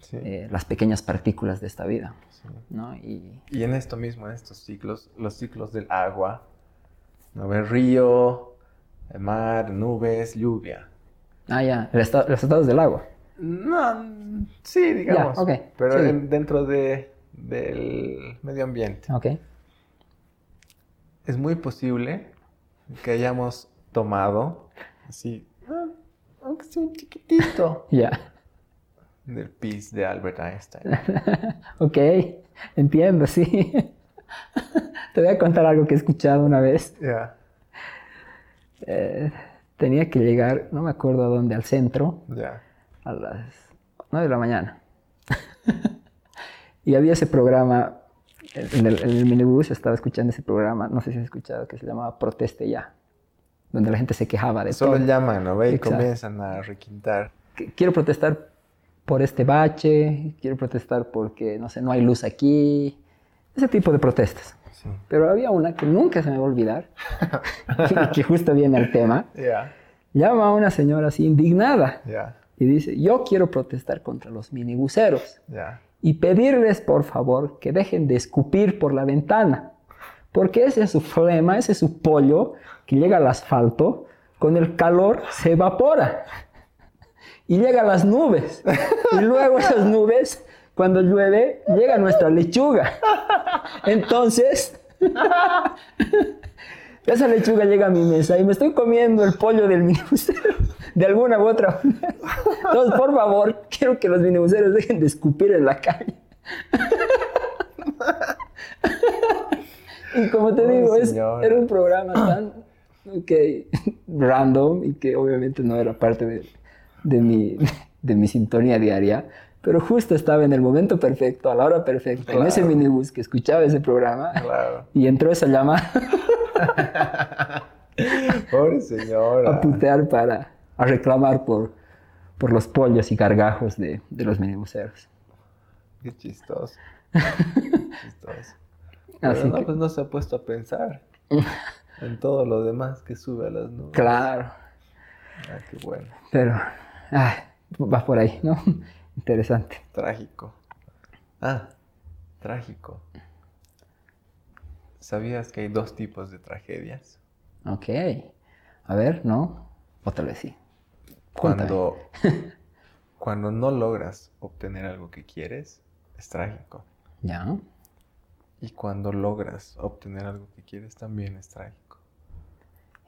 Speaker 2: Sí.
Speaker 1: eh, las pequeñas partículas de esta vida,
Speaker 2: sí.
Speaker 1: ¿no? Y
Speaker 2: Y en esto mismo, en estos ciclos, los ciclos del agua, ¿no ves? Río, mar, nubes, lluvia.
Speaker 1: Ah, ya, esta- los estados del agua.
Speaker 2: No, sí, digamos.
Speaker 1: ok,
Speaker 2: Pero
Speaker 1: sí.
Speaker 2: en- dentro de, del medio ambiente.
Speaker 1: Ok.
Speaker 2: Es muy posible que hayamos tomado, así, ah, aunque sea un chiquitito,
Speaker 1: Ya.
Speaker 2: del pis de Albert Einstein.
Speaker 1: ok, entiendo, sí. Te voy a contar algo que he escuchado una vez.
Speaker 2: Ya.
Speaker 1: Eh, tenía que llegar, no me acuerdo a dónde, al centro,
Speaker 2: Ya.
Speaker 1: a las 9 de la mañana. y había ese programa, en el, en el minibús estaba escuchando ese programa, no sé si has escuchado, que se llamaba Proteste Ya, donde la gente se quejaba de
Speaker 2: Solo
Speaker 1: todo.
Speaker 2: llaman, ¿no? ve? Y
Speaker 1: Exacto.
Speaker 2: comienzan a requintar.
Speaker 1: quiero protestar por este bache, quiero protestar porque, no sé, no hay luz aquí, ese tipo de protestas.
Speaker 2: Sí.
Speaker 1: Pero había una que nunca se me va a olvidar, y que justo viene al tema.
Speaker 2: Ya.
Speaker 1: Llama a una señora así indignada
Speaker 2: Ya.
Speaker 1: y dice, yo quiero protestar contra los minibuseros
Speaker 2: Ya.
Speaker 1: y pedirles por favor que dejen de escupir por la ventana, porque ese es su flema, ese es su pollo que llega al asfalto, con el calor se evapora y llega a las nubes y luego esas nubes cuando llueve llega nuestra lechuga. Entonces esa lechuga llega a mi mesa y me estoy comiendo el pollo del minibusero de alguna u otra manera. Entonces, por favor, quiero que los minibuseros dejen de escupir en la calle. Y como te
Speaker 2: Ay,
Speaker 1: digo, es- era un programa tan random y que obviamente no era parte de, de mi, de mi sintonía diaria, pero justo estaba en el momento perfecto, a la hora perfecta, en ese minibús que escuchaba ese programa
Speaker 2: Claro.
Speaker 1: y entró esa llamada
Speaker 2: Pobre señora.
Speaker 1: a putear para a reclamar por, por los pollos y gargajos de, de los minibuseros.
Speaker 2: Qué chistoso. chistoso. Pero
Speaker 1: Así
Speaker 2: no,
Speaker 1: que-
Speaker 2: pues no se ha puesto a pensar en todo lo demás que sube a las nubes.
Speaker 1: Claro,
Speaker 2: Ah, qué bueno.
Speaker 1: pero ay, va por ahí, ¿no? Interesante.
Speaker 2: Trágico. Ah, trágico. ¿Sabías que hay dos tipos de tragedias?
Speaker 1: Ok. A ver, ¿no? O tal vez sí.
Speaker 2: Cuando, cuando no logras obtener algo que quieres, es trágico.
Speaker 1: Ya.
Speaker 2: Y cuando logras obtener algo que quieres, también es trágico.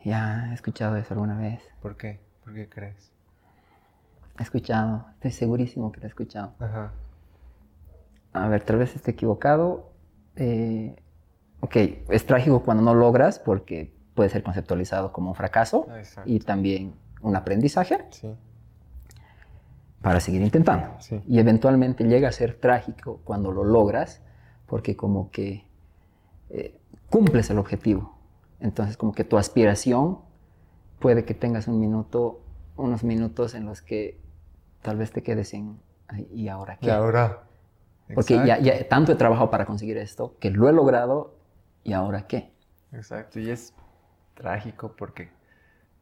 Speaker 1: Ya he escuchado eso alguna vez.
Speaker 2: ¿Por qué? ¿Por qué crees?
Speaker 1: He escuchado. Estoy segurísimo que lo he escuchado.
Speaker 2: Ajá.
Speaker 1: A ver, tal vez esté equivocado. Eh, ok, es trágico cuando no logras porque puede ser conceptualizado como un fracaso
Speaker 2: exacto.
Speaker 1: y también un aprendizaje
Speaker 2: Sí,
Speaker 1: para seguir intentando.
Speaker 2: sí.
Speaker 1: Y eventualmente llega a ser trágico cuando lo logras porque como que eh, cumples el objetivo. Entonces como que tu aspiración puede que tengas un minuto, unos minutos en los que tal vez te quedes en, "Ay, ¿y ahora qué?
Speaker 2: Y ahora.
Speaker 1: Porque ya, ya tanto he trabajado para conseguir esto, que lo he logrado, ¿y ahora qué?
Speaker 2: Exacto, y es trágico porque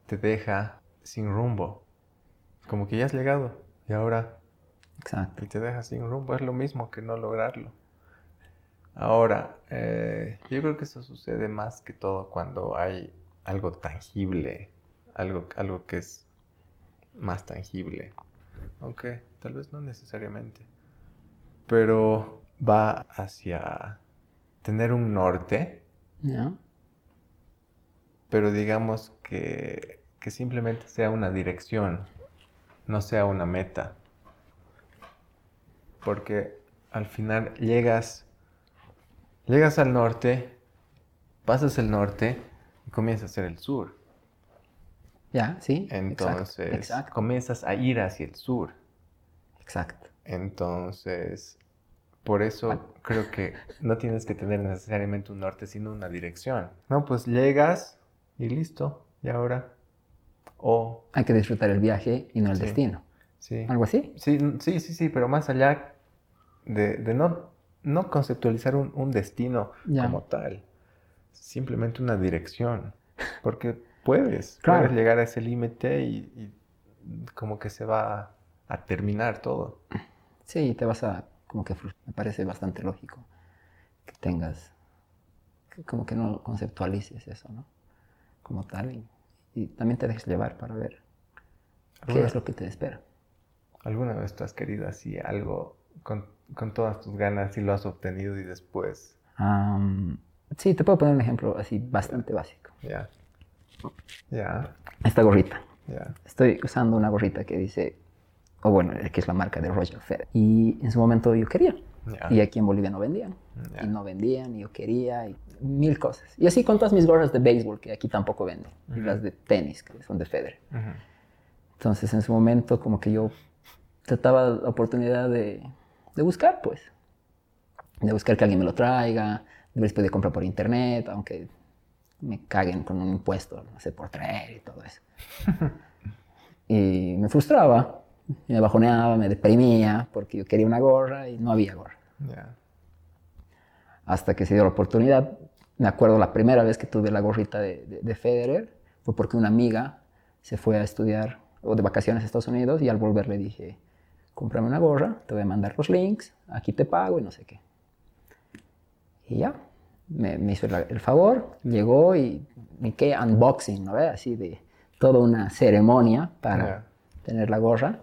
Speaker 2: te deja sin rumbo. Como que ya has llegado y ahora
Speaker 1: Exacto.
Speaker 2: y te deja sin rumbo. Es lo mismo que no lograrlo. Ahora, eh, yo creo que eso sucede más que todo cuando hay algo tangible, algo, algo que es más tangible. Aunque tal vez no necesariamente. Pero va hacia tener un norte pero digamos que, que simplemente sea una dirección, no sea una meta. Porque al final llegas, llegas al norte, pasas el norte y comienzas a hacer el sur.
Speaker 1: ¿Ya? ¿Sí? Exacto,
Speaker 2: Entonces
Speaker 1: Exacto.
Speaker 2: comienzas a ir hacia el sur.
Speaker 1: Exacto.
Speaker 2: Entonces, por eso creo que no tienes que tener necesariamente un norte, sino una dirección. No, pues llegas y listo. Y ahora. O,
Speaker 1: Hay que disfrutar el viaje y no el
Speaker 2: Sí.
Speaker 1: destino.
Speaker 2: sí.
Speaker 1: ¿Algo así?
Speaker 2: Sí, sí, sí, sí, pero más allá de, de no, no conceptualizar un, un destino
Speaker 1: Ya.
Speaker 2: como tal, simplemente una dirección, porque puedes,
Speaker 1: Claro.
Speaker 2: puedes llegar a ese límite y, y como que se va a terminar todo.
Speaker 1: Sí, te vas a como que. Me parece bastante lógico que tengas, que como que no conceptualices eso, ¿no? Como tal. Y, y también te dejes llevar para ver qué
Speaker 2: ¿Alguna,
Speaker 1: es lo que te espera.
Speaker 2: alguna vez tú has querido así algo con, con todas tus ganas y lo has obtenido y después,
Speaker 1: Am, sí, te puedo poner un ejemplo así bastante básico.
Speaker 2: ya, ya,
Speaker 1: Esta gorrita.
Speaker 2: ya,
Speaker 1: Estoy usando una gorrita que dice o bueno, que es la marca de Roger Federer. Y en su momento yo quería.
Speaker 2: Ya.
Speaker 1: Y aquí en Bolivia no vendían.
Speaker 2: Ya.
Speaker 1: Y no vendían, y yo quería, y mil cosas. Y así con todas mis gorras de béisbol, que aquí tampoco venden. Y las de tenis, que son de Federer.
Speaker 2: Ujú.
Speaker 1: Entonces en su momento como que yo trataba la oportunidad de, de buscar, pues. De buscar que alguien me lo traiga, de ver si podía comprar por internet, aunque me caguen con un impuesto, no sé, por traer y todo eso. y me frustraba, me bajoneaba, me deprimía, porque yo quería una gorra y no había gorra.
Speaker 2: Ya.
Speaker 1: Hasta que se dio la oportunidad, me acuerdo la primera vez que tuve la gorrita de, de, de Federer, fue porque una amiga se fue a estudiar o de vacaciones a Estados Unidos y al volver le dije, cómprame una gorra, te voy a mandar los links, aquí te pago y no sé qué. Y ya, me, me hizo el, el favor, llegó y me quedé unboxing, ¿no ves? Así de toda una ceremonia para
Speaker 2: Ya.
Speaker 1: tener la gorra.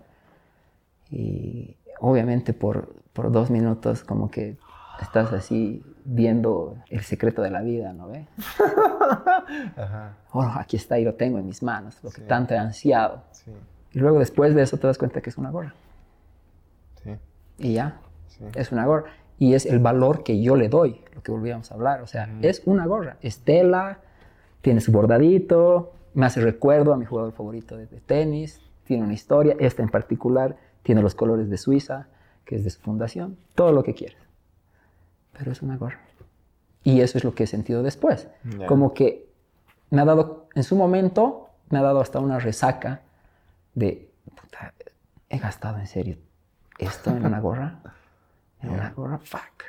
Speaker 1: Y obviamente por, por dos minutos como que estás así viendo el secreto de la vida, ¿no ves?
Speaker 2: Ajá.
Speaker 1: Oh, aquí está y lo tengo en mis manos, lo que
Speaker 2: Sí.
Speaker 1: tanto he ansiado.
Speaker 2: Sí.
Speaker 1: Y luego después de eso te das cuenta que es una gorra.
Speaker 2: Sí.
Speaker 1: Y ya, es una gorra. Y es el valor que yo le doy, lo que volvíamos a hablar. O sea, es una gorra. Es tela, tiene su bordadito, me hace recuerdo a mi jugador favorito de, de tenis, tiene una historia. Esta en particular tiene los colores de Suiza, que es de su fundación. Todo lo que quieras. Pero es una gorra. Y eso es lo que he sentido después. Como que me ha dado, en su momento, me ha dado hasta una resaca de, puta, he gastado en serio esto en una gorra. Fuck.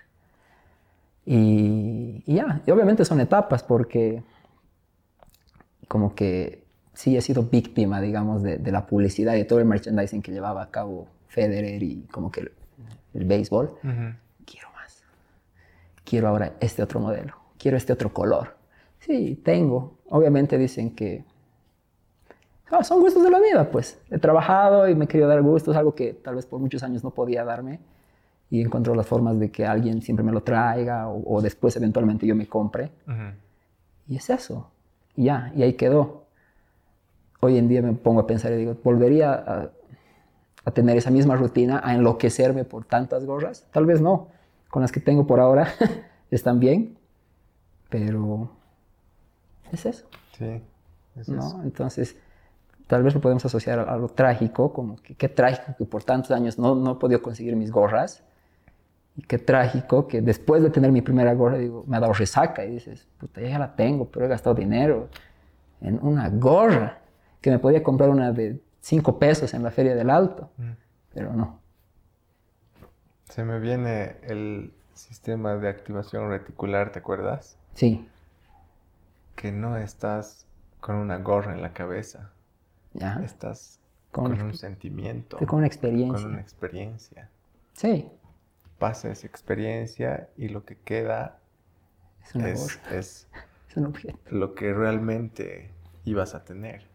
Speaker 1: Y, y ya, y obviamente son etapas porque como que sí he sido víctima, digamos, de, de la publicidad y todo el merchandising que llevaba a cabo Federer y como que el, el béisbol. Quiero más. Quiero ahora este otro modelo. Quiero este otro color. Sí, tengo. Obviamente dicen que ah, son gustos de la vida, pues. He trabajado y me he querido dar gustos, algo que tal vez por muchos años no podía darme. Y encuentro las formas de que alguien siempre me lo traiga o, o después eventualmente yo me compre.
Speaker 2: Ujú.
Speaker 1: Y es eso. Y ya, y ahí quedó. Hoy en día me pongo a pensar y digo, ¿volvería a, a tener esa misma rutina, a enloquecerme por tantas gorras? Tal vez no. Con las que tengo por ahora están bien, pero es eso,
Speaker 2: Sí. Es
Speaker 1: ¿no?
Speaker 2: eso.
Speaker 1: Entonces, tal vez lo podemos asociar a algo trágico, como que qué trágico que por tantos años no, no he podido conseguir mis gorras. Y qué trágico que después de tener mi primera gorra, digo, me ha dado resaca y dices, puta, ya la tengo, pero he gastado dinero en una gorra que me podía comprar una de 5 pesos en la Feria del Alto,
Speaker 2: Mm.
Speaker 1: pero no.
Speaker 2: Se me viene el sistema de activación reticular, ¿te acuerdas?
Speaker 1: Sí,
Speaker 2: Que no estás con una gorra en la cabeza,
Speaker 1: ya.
Speaker 2: estás
Speaker 1: Con
Speaker 2: un sentimiento,
Speaker 1: con una experiencia.
Speaker 2: con una experiencia.
Speaker 1: Sí,
Speaker 2: Pasa esa experiencia y lo que queda
Speaker 1: es
Speaker 2: es, es
Speaker 1: es un objeto.
Speaker 2: lo que realmente ibas a tener.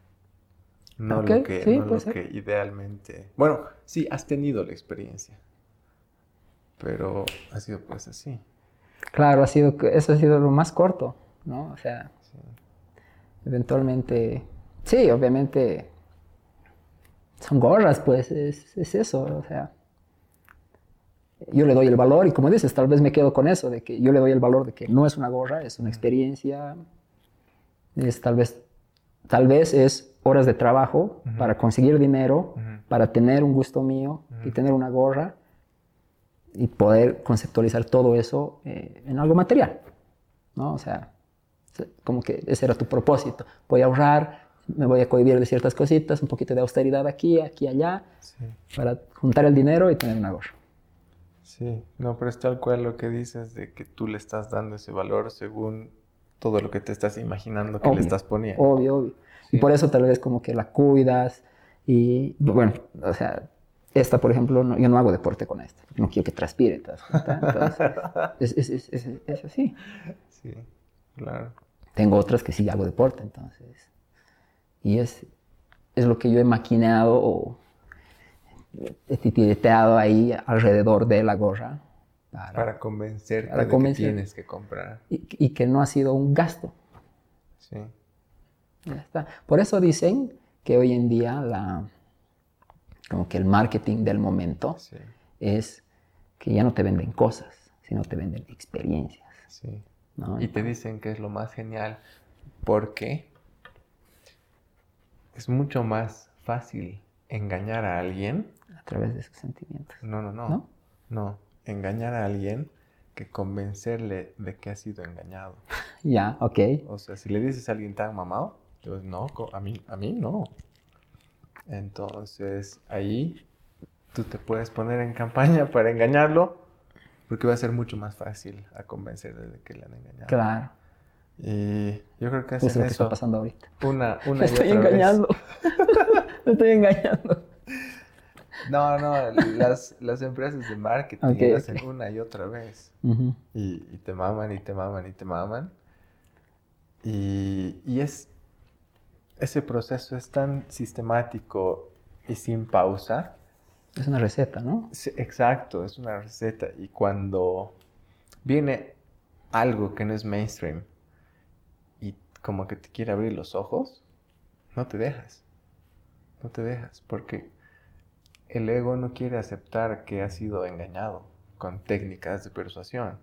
Speaker 2: No lo, que,
Speaker 1: sí,
Speaker 2: no lo que idealmente... Bueno, sí, has tenido la experiencia. Pero ha sido pues así.
Speaker 1: Claro, ha sido, que- eso ha sido lo más corto, ¿no? O sea,
Speaker 2: Sí.
Speaker 1: eventualmente, sí, obviamente son gorras, pues es, es eso, o sea, yo le doy el valor y como dices, tal vez me quedo con eso, de que yo le doy el valor de que no es una gorra, es una experiencia, es tal vez, tal vez es horas de trabajo para conseguir dinero, para tener un gusto mío y tener una gorra y poder conceptualizar todo eso eh, en algo material, ¿no? O sea, se- como que ese era tu propósito. Voy a ahorrar, me voy a cohibir de ciertas cositas, un poquito de austeridad aquí, aquí, allá,
Speaker 2: Sí.
Speaker 1: para juntar el dinero y tener una gorra.
Speaker 2: Sí, no, pero es tal cual lo que dices de que tú le estás dando ese valor según todo lo que te estás imaginando que
Speaker 1: Obvio,
Speaker 2: le estás poniendo.
Speaker 1: Obvio, obvio. Y por eso tal vez como que la cuidas y, bueno, o sea, esta, por ejemplo, no- yo no hago deporte con esta. No quiero que transpire. Entonces, es, es, es, es- es así.
Speaker 2: Sí, claro.
Speaker 1: Tengo otras que sí hago deporte, entonces. Y es, es lo que yo he maquinado o he titireteado ahí alrededor de la gorra para-
Speaker 2: Para convencerte
Speaker 1: Para
Speaker 2: de
Speaker 1: convencer.
Speaker 2: que tienes que comprar.
Speaker 1: y, y que no ha sido un gasto.
Speaker 2: Sí.
Speaker 1: Ya está. Por eso dicen que hoy en día la, como que el marketing del momento
Speaker 2: Sí,
Speaker 1: es que ya no te venden cosas, sino te venden experiencias.
Speaker 2: sí.
Speaker 1: ¿no?
Speaker 2: Y te dicen que es lo más genial porque es mucho más fácil engañar a alguien.
Speaker 1: A través de sus sentimientos.
Speaker 2: No, no, no.
Speaker 1: ¿No?
Speaker 2: No, engañar a alguien que convencerle de que ha sido engañado.
Speaker 1: Ya, ok.
Speaker 2: O sea, si le dices a alguien tan mamado, pues no, a mí, a mí no. Entonces, ahí tú te puedes poner en campaña para engañarlo, porque va a ser mucho más fácil a convencerle de que le han engañado.
Speaker 1: Claro.
Speaker 2: Y yo creo que
Speaker 1: Eso es
Speaker 2: hacen
Speaker 1: lo que está
Speaker 2: eso
Speaker 1: pasando ahorita.
Speaker 2: una, una
Speaker 1: Me
Speaker 2: y
Speaker 1: estoy
Speaker 2: otra vez.
Speaker 1: Me estoy engañando.
Speaker 2: No, no, las, las empresas de marketing
Speaker 1: Ok,
Speaker 2: lo hacen una y otra vez.
Speaker 1: Ujú.
Speaker 2: Y, y te maman y te maman y te maman. Y, y es, ese proceso es tan sistemático y sin pausa.
Speaker 1: Es una receta, ¿no?
Speaker 2: Sí, exacto, es una receta. Y cuando viene algo que no es mainstream y como que te quiere abrir los ojos, no te dejas. No te dejas, porque el ego no quiere aceptar que ha sido engañado con técnicas de persuasión.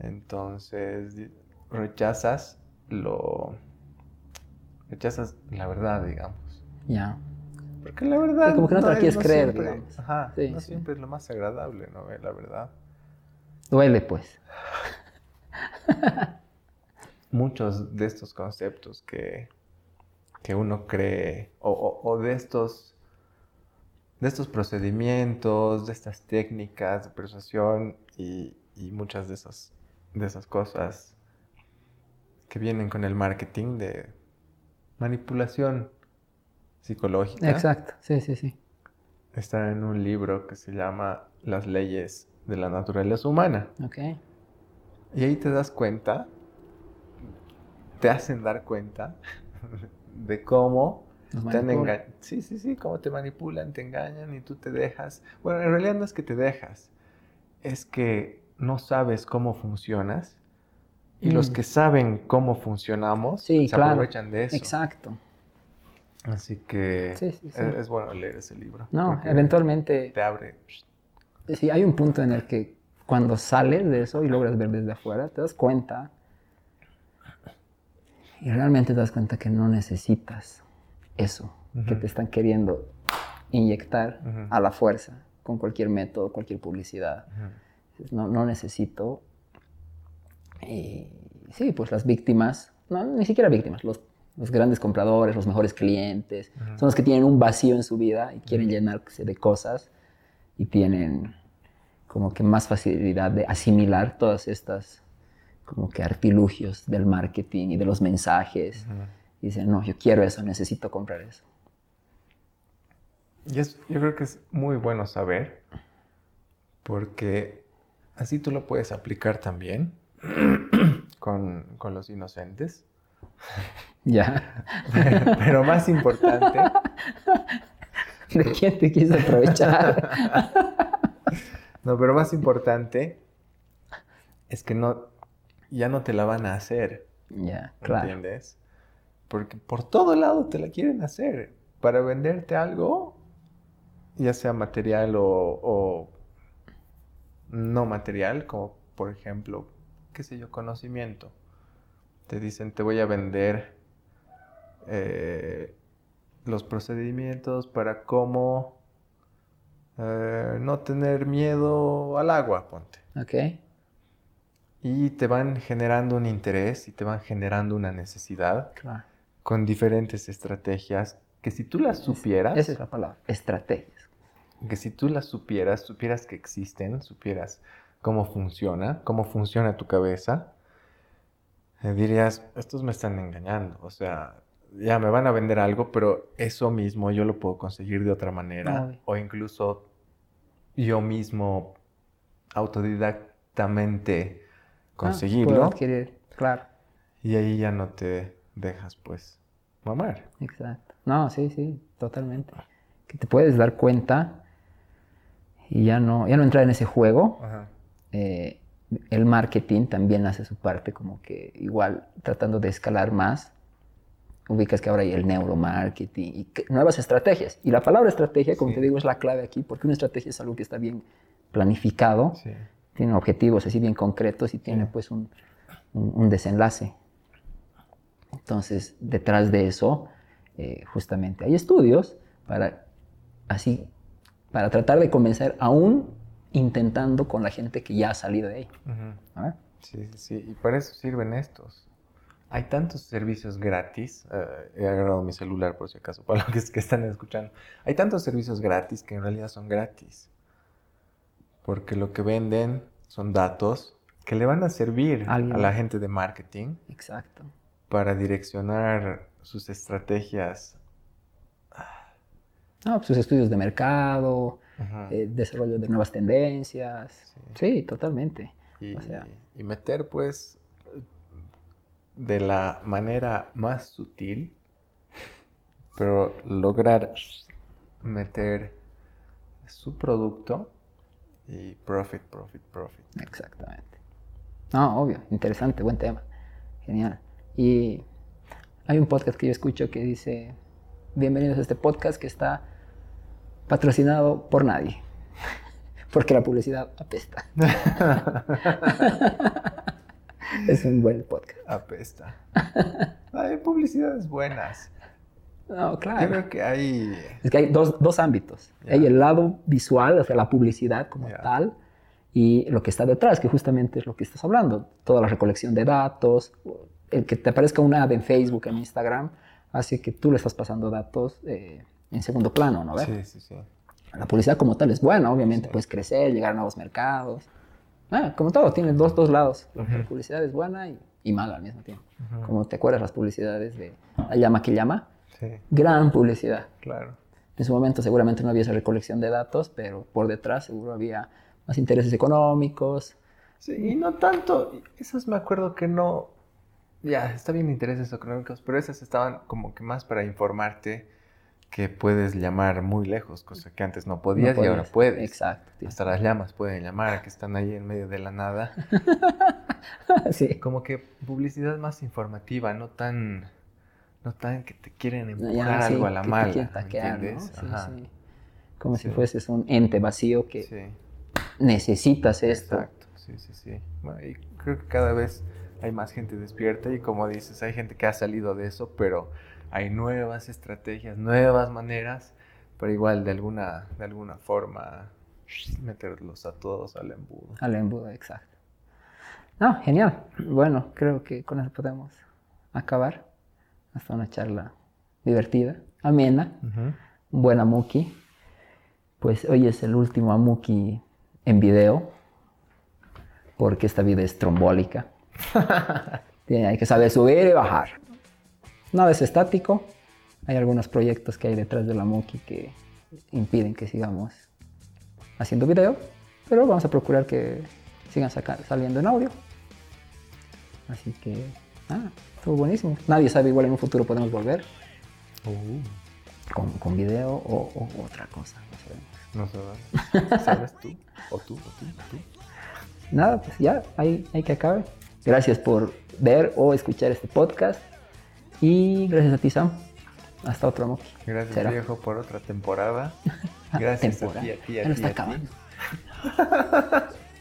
Speaker 2: Entonces rechazas lo... rechazas la verdad, digamos.
Speaker 1: Ya.
Speaker 2: Porque la verdad.
Speaker 1: Como que no te la
Speaker 2: es-
Speaker 1: quieres creer,
Speaker 2: siempre-
Speaker 1: digamos.
Speaker 2: Ajá,
Speaker 1: Sí,
Speaker 2: no
Speaker 1: sí.
Speaker 2: siempre es lo más agradable, ¿no? La verdad.
Speaker 1: Duele, pues.
Speaker 2: Muchos de estos conceptos que, que uno cree, o, o- o de estos. De estos procedimientos, de estas técnicas de persuasión y, y muchas de esas, de esas cosas que vienen con el marketing de manipulación psicológica.
Speaker 1: Exacto. Sí, sí, sí.
Speaker 2: está en un libro que se llama Las leyes de la naturaleza humana.
Speaker 1: Ok.
Speaker 2: Y ahí te das cuenta, te hacen dar cuenta de cómo
Speaker 1: manipulan.
Speaker 2: enga- Sí, sí, sí, cómo te manipulan, te engañan y tú te dejas. Bueno, en realidad no es que te dejas, es que no sabes cómo funcionas. Y los
Speaker 1: Mm.
Speaker 2: que saben cómo funcionamos
Speaker 1: Sí,
Speaker 2: se
Speaker 1: claro.
Speaker 2: aprovechan de eso.
Speaker 1: Exacto.
Speaker 2: Así que
Speaker 1: Sí, sí, sí.
Speaker 2: Es, es bueno leer ese libro.
Speaker 1: No, eventualmente,
Speaker 2: Te abre.
Speaker 1: sí, hay un punto en el que cuando sales de eso y logras ver desde afuera, te das cuenta y realmente te das cuenta que no necesitas eso que
Speaker 2: Ujú.
Speaker 1: te están queriendo inyectar
Speaker 2: Ujú.
Speaker 1: a la fuerza con cualquier método, cualquier publicidad.
Speaker 2: Ujú.
Speaker 1: No, no necesito. Y sí, pues las víctimas, no, ni siquiera víctimas, los, los grandes compradores, los mejores clientes, son los que tienen un vacío en su vida y quieren llenarse de cosas y tienen como que más facilidad de asimilar todas estas como que artilugios del marketing y de los mensajes. Y dicen, no, yo quiero eso, necesito comprar eso.
Speaker 2: Y es, yo creo que es muy bueno saber, porque así tú lo puedes aplicar también con, con los inocentes.
Speaker 1: Ya.
Speaker 2: Pero más importante,
Speaker 1: ¿De quién te quise aprovechar?
Speaker 2: no, pero más importante es que no, ya no te la van a hacer,
Speaker 1: ya, claro.
Speaker 2: ¿entiendes? Porque por todo lado te la quieren hacer para venderte algo, ya sea material o, o no material, como por ejemplo, qué sé yo, conocimiento. Te dicen, te voy a vender eh, los procedimientos para cómo eh, no tener miedo al agua, ponte.
Speaker 1: Ok.
Speaker 2: Y te van generando un interés y te van generando una necesidad
Speaker 1: Claro.
Speaker 2: con diferentes estrategias que si tú las supieras,
Speaker 1: Esa es la palabra, estrategias.
Speaker 2: que si tú las supieras, supieras que existen, supieras cómo funciona, cómo funciona tu cabeza, eh, dirías, estos me están engañando, o sea, ya me van a vender algo, pero eso mismo yo lo puedo conseguir de otra manera, o incluso yo mismo autodidactamente conseguirlo,
Speaker 1: puedo adquirir, claro.
Speaker 2: y ahí ya no te dejas, pues, mamar.
Speaker 1: Exacto. No, sí, sí, totalmente. Que te puedes dar cuenta y ya no, ya no entrar en ese juego.
Speaker 2: Ajá.
Speaker 1: Eh, el marketing también hace su parte como que igual tratando de escalar más ubicas que ahora hay el neuromarketing y que- nuevas estrategias. Y la palabra estrategia, como
Speaker 2: Sí.
Speaker 1: te digo, es la clave aquí, porque una estrategia es algo que está bien planificado,
Speaker 2: Sí.
Speaker 1: Tiene objetivos así bien concretos y tiene pues un, un- un desenlace. Entonces, detrás de eso, eh, justamente hay estudios para así, para tratar de convencer aún intentando con la gente que ya ha salido de ahí.
Speaker 2: Ujú.
Speaker 1: ¿no?
Speaker 2: Sí, sí, sí. Y para eso sirven estos. Hay tantos servicios gratis. eh, he agarrado mi celular por si acaso, para los que, que están escuchando. Hay tantos servicios gratis que en realidad son gratis. Porque lo que venden son datos que le van a servir a la gente de marketing
Speaker 1: Exacto.
Speaker 2: para direccionar sus estrategias.
Speaker 1: No, pues, sus estudios de mercado, eh, desarrollo de nuevas tendencias. Sí, totalmente.
Speaker 2: y,
Speaker 1: o sea.
Speaker 2: y meter pues de la manera más sutil, pero lograr meter su producto y profit, profit, profit.
Speaker 1: Exactamente. No, obvio, interesante, buen tema. Genial. Y hay un podcast que yo escucho que dice, bienvenidos a este podcast que está patrocinado por nadie. Porque la publicidad apesta. es un buen podcast.
Speaker 2: Apesta. Hay publicidades buenas.
Speaker 1: No,
Speaker 2: Yo
Speaker 1: claro.
Speaker 2: creo que hay...
Speaker 1: Es que hay dos, dos ámbitos.
Speaker 2: Ya.
Speaker 1: Hay el lado visual, o sea, la publicidad como
Speaker 2: Ya.
Speaker 1: tal, y lo que está detrás, que justamente es lo que estás hablando. Toda la recolección de datos, el que te aparezca una ad en Facebook, en Instagram, hace que tú le estás pasando datos eh, en segundo plano, ¿no?
Speaker 2: Sí, sí, sí.
Speaker 1: La publicidad como tal es buena, obviamente
Speaker 2: Sí.
Speaker 1: puedes crecer, llegar a nuevos mercados. Ah, como todo, tiene dos, dos lados. La
Speaker 2: Ujú.
Speaker 1: publicidad es buena y, y mala al mismo tiempo.
Speaker 2: Ujú.
Speaker 1: Como te acuerdas las publicidades de La llama que llama,
Speaker 2: Sí,
Speaker 1: gran publicidad.
Speaker 2: claro.
Speaker 1: En su momento seguramente no había esa recolección de datos, pero por detrás seguro había más intereses económicos.
Speaker 2: Sí, y no tanto, esas me acuerdo que no, ya, está bien intereses económicos, pero esas estaban como que más para informarte que puedes llamar muy lejos, cosa que antes no podías,
Speaker 1: No
Speaker 2: y ahora puedes.
Speaker 1: Exacto. tío.
Speaker 2: Hasta las llamas pueden llamar, que están ahí en medio de la nada.
Speaker 1: sí.
Speaker 2: Como que publicidad más informativa, no tan, no tan que te quieren empujar
Speaker 1: Ya, sí,
Speaker 2: algo a la
Speaker 1: que te
Speaker 2: mala, ¿me
Speaker 1: taquear, ¿no? Sí, sí. Como si fueses un ente vacío que necesitas esto.
Speaker 2: Exacto, sí, sí, sí. Bueno, y creo que cada vez hay más gente despierta y como dices, hay gente que ha salido de eso, pero hay nuevas estrategias, nuevas maneras, pero igual de alguna, de alguna forma meterlos a todos al embudo.
Speaker 1: Al embudo, exacto. No, genial. Bueno, creo que con eso podemos acabar. Hasta una charla divertida, amena, un buen amuki. Pues hoy es el último amuki en video, porque esta vida es trombólica. Hay que saber subir y bajar. Nada es estático. Hay algunos proyectos que hay detrás del amuki que impiden que sigamos haciendo video, pero vamos a procurar que sigan saliendo en audio. Así que, ah, buenísimo. Nadie sabe, igual en un futuro podemos volver con, con video o, o otra cosa, no sabemos.
Speaker 2: No sabes. ¿Sabes tú? ¿O tú? ¿O tú? ¿O tú?
Speaker 1: Nada, pues ya, hay, hay que acabe. Gracias por ver o escuchar este podcast. Y gracias a ti, Sam. Hasta otro Moki.
Speaker 2: Gracias, viejo, por otra temporada. Gracias
Speaker 1: Temporada.
Speaker 2: a ti, a ti, a ti,
Speaker 1: está
Speaker 2: a ti.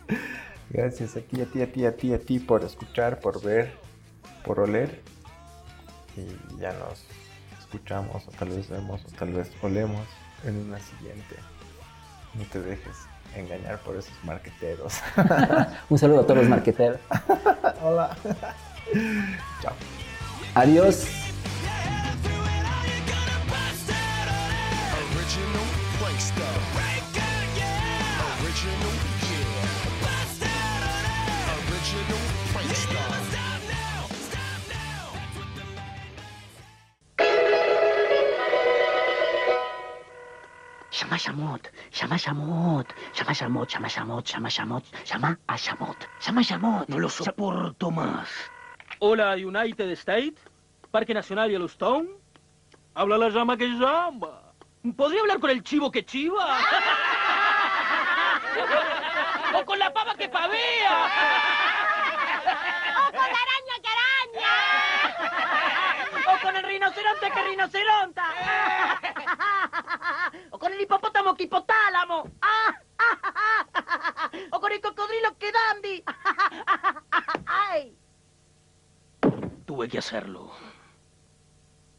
Speaker 2: Gracias a ti, a ti, a ti, a ti, a ti por escuchar, por ver, por oler. Y ya nos escuchamos, o tal vez vemos, o tal vez olemos en una siguiente. No te dejes engañar por esos marqueteros.
Speaker 1: Un saludo a todos los marqueteros.
Speaker 2: Hola. Chao.
Speaker 1: Adiós.
Speaker 3: Original
Speaker 4: Llama a Shamot, llama a Shamot, llama a Shamot, llama a Shamot, llama a Shamot, llama a Shamot, llama a Shamot. No lo soporto más.
Speaker 5: Hola, United State, Parque Nacional Yellowstone. Habla la llama que llama. ¿Podría hablar con el chivo que chiva? ¿O con la pava que pavea?
Speaker 6: ¡O con la araña que araña!
Speaker 5: ¿O con el
Speaker 6: rinoceronte que rinoceronta. o con el hipopótamo que hipotálamo. o con el cocodrilo que dandy. Ay.
Speaker 5: Tuve que hacerlo.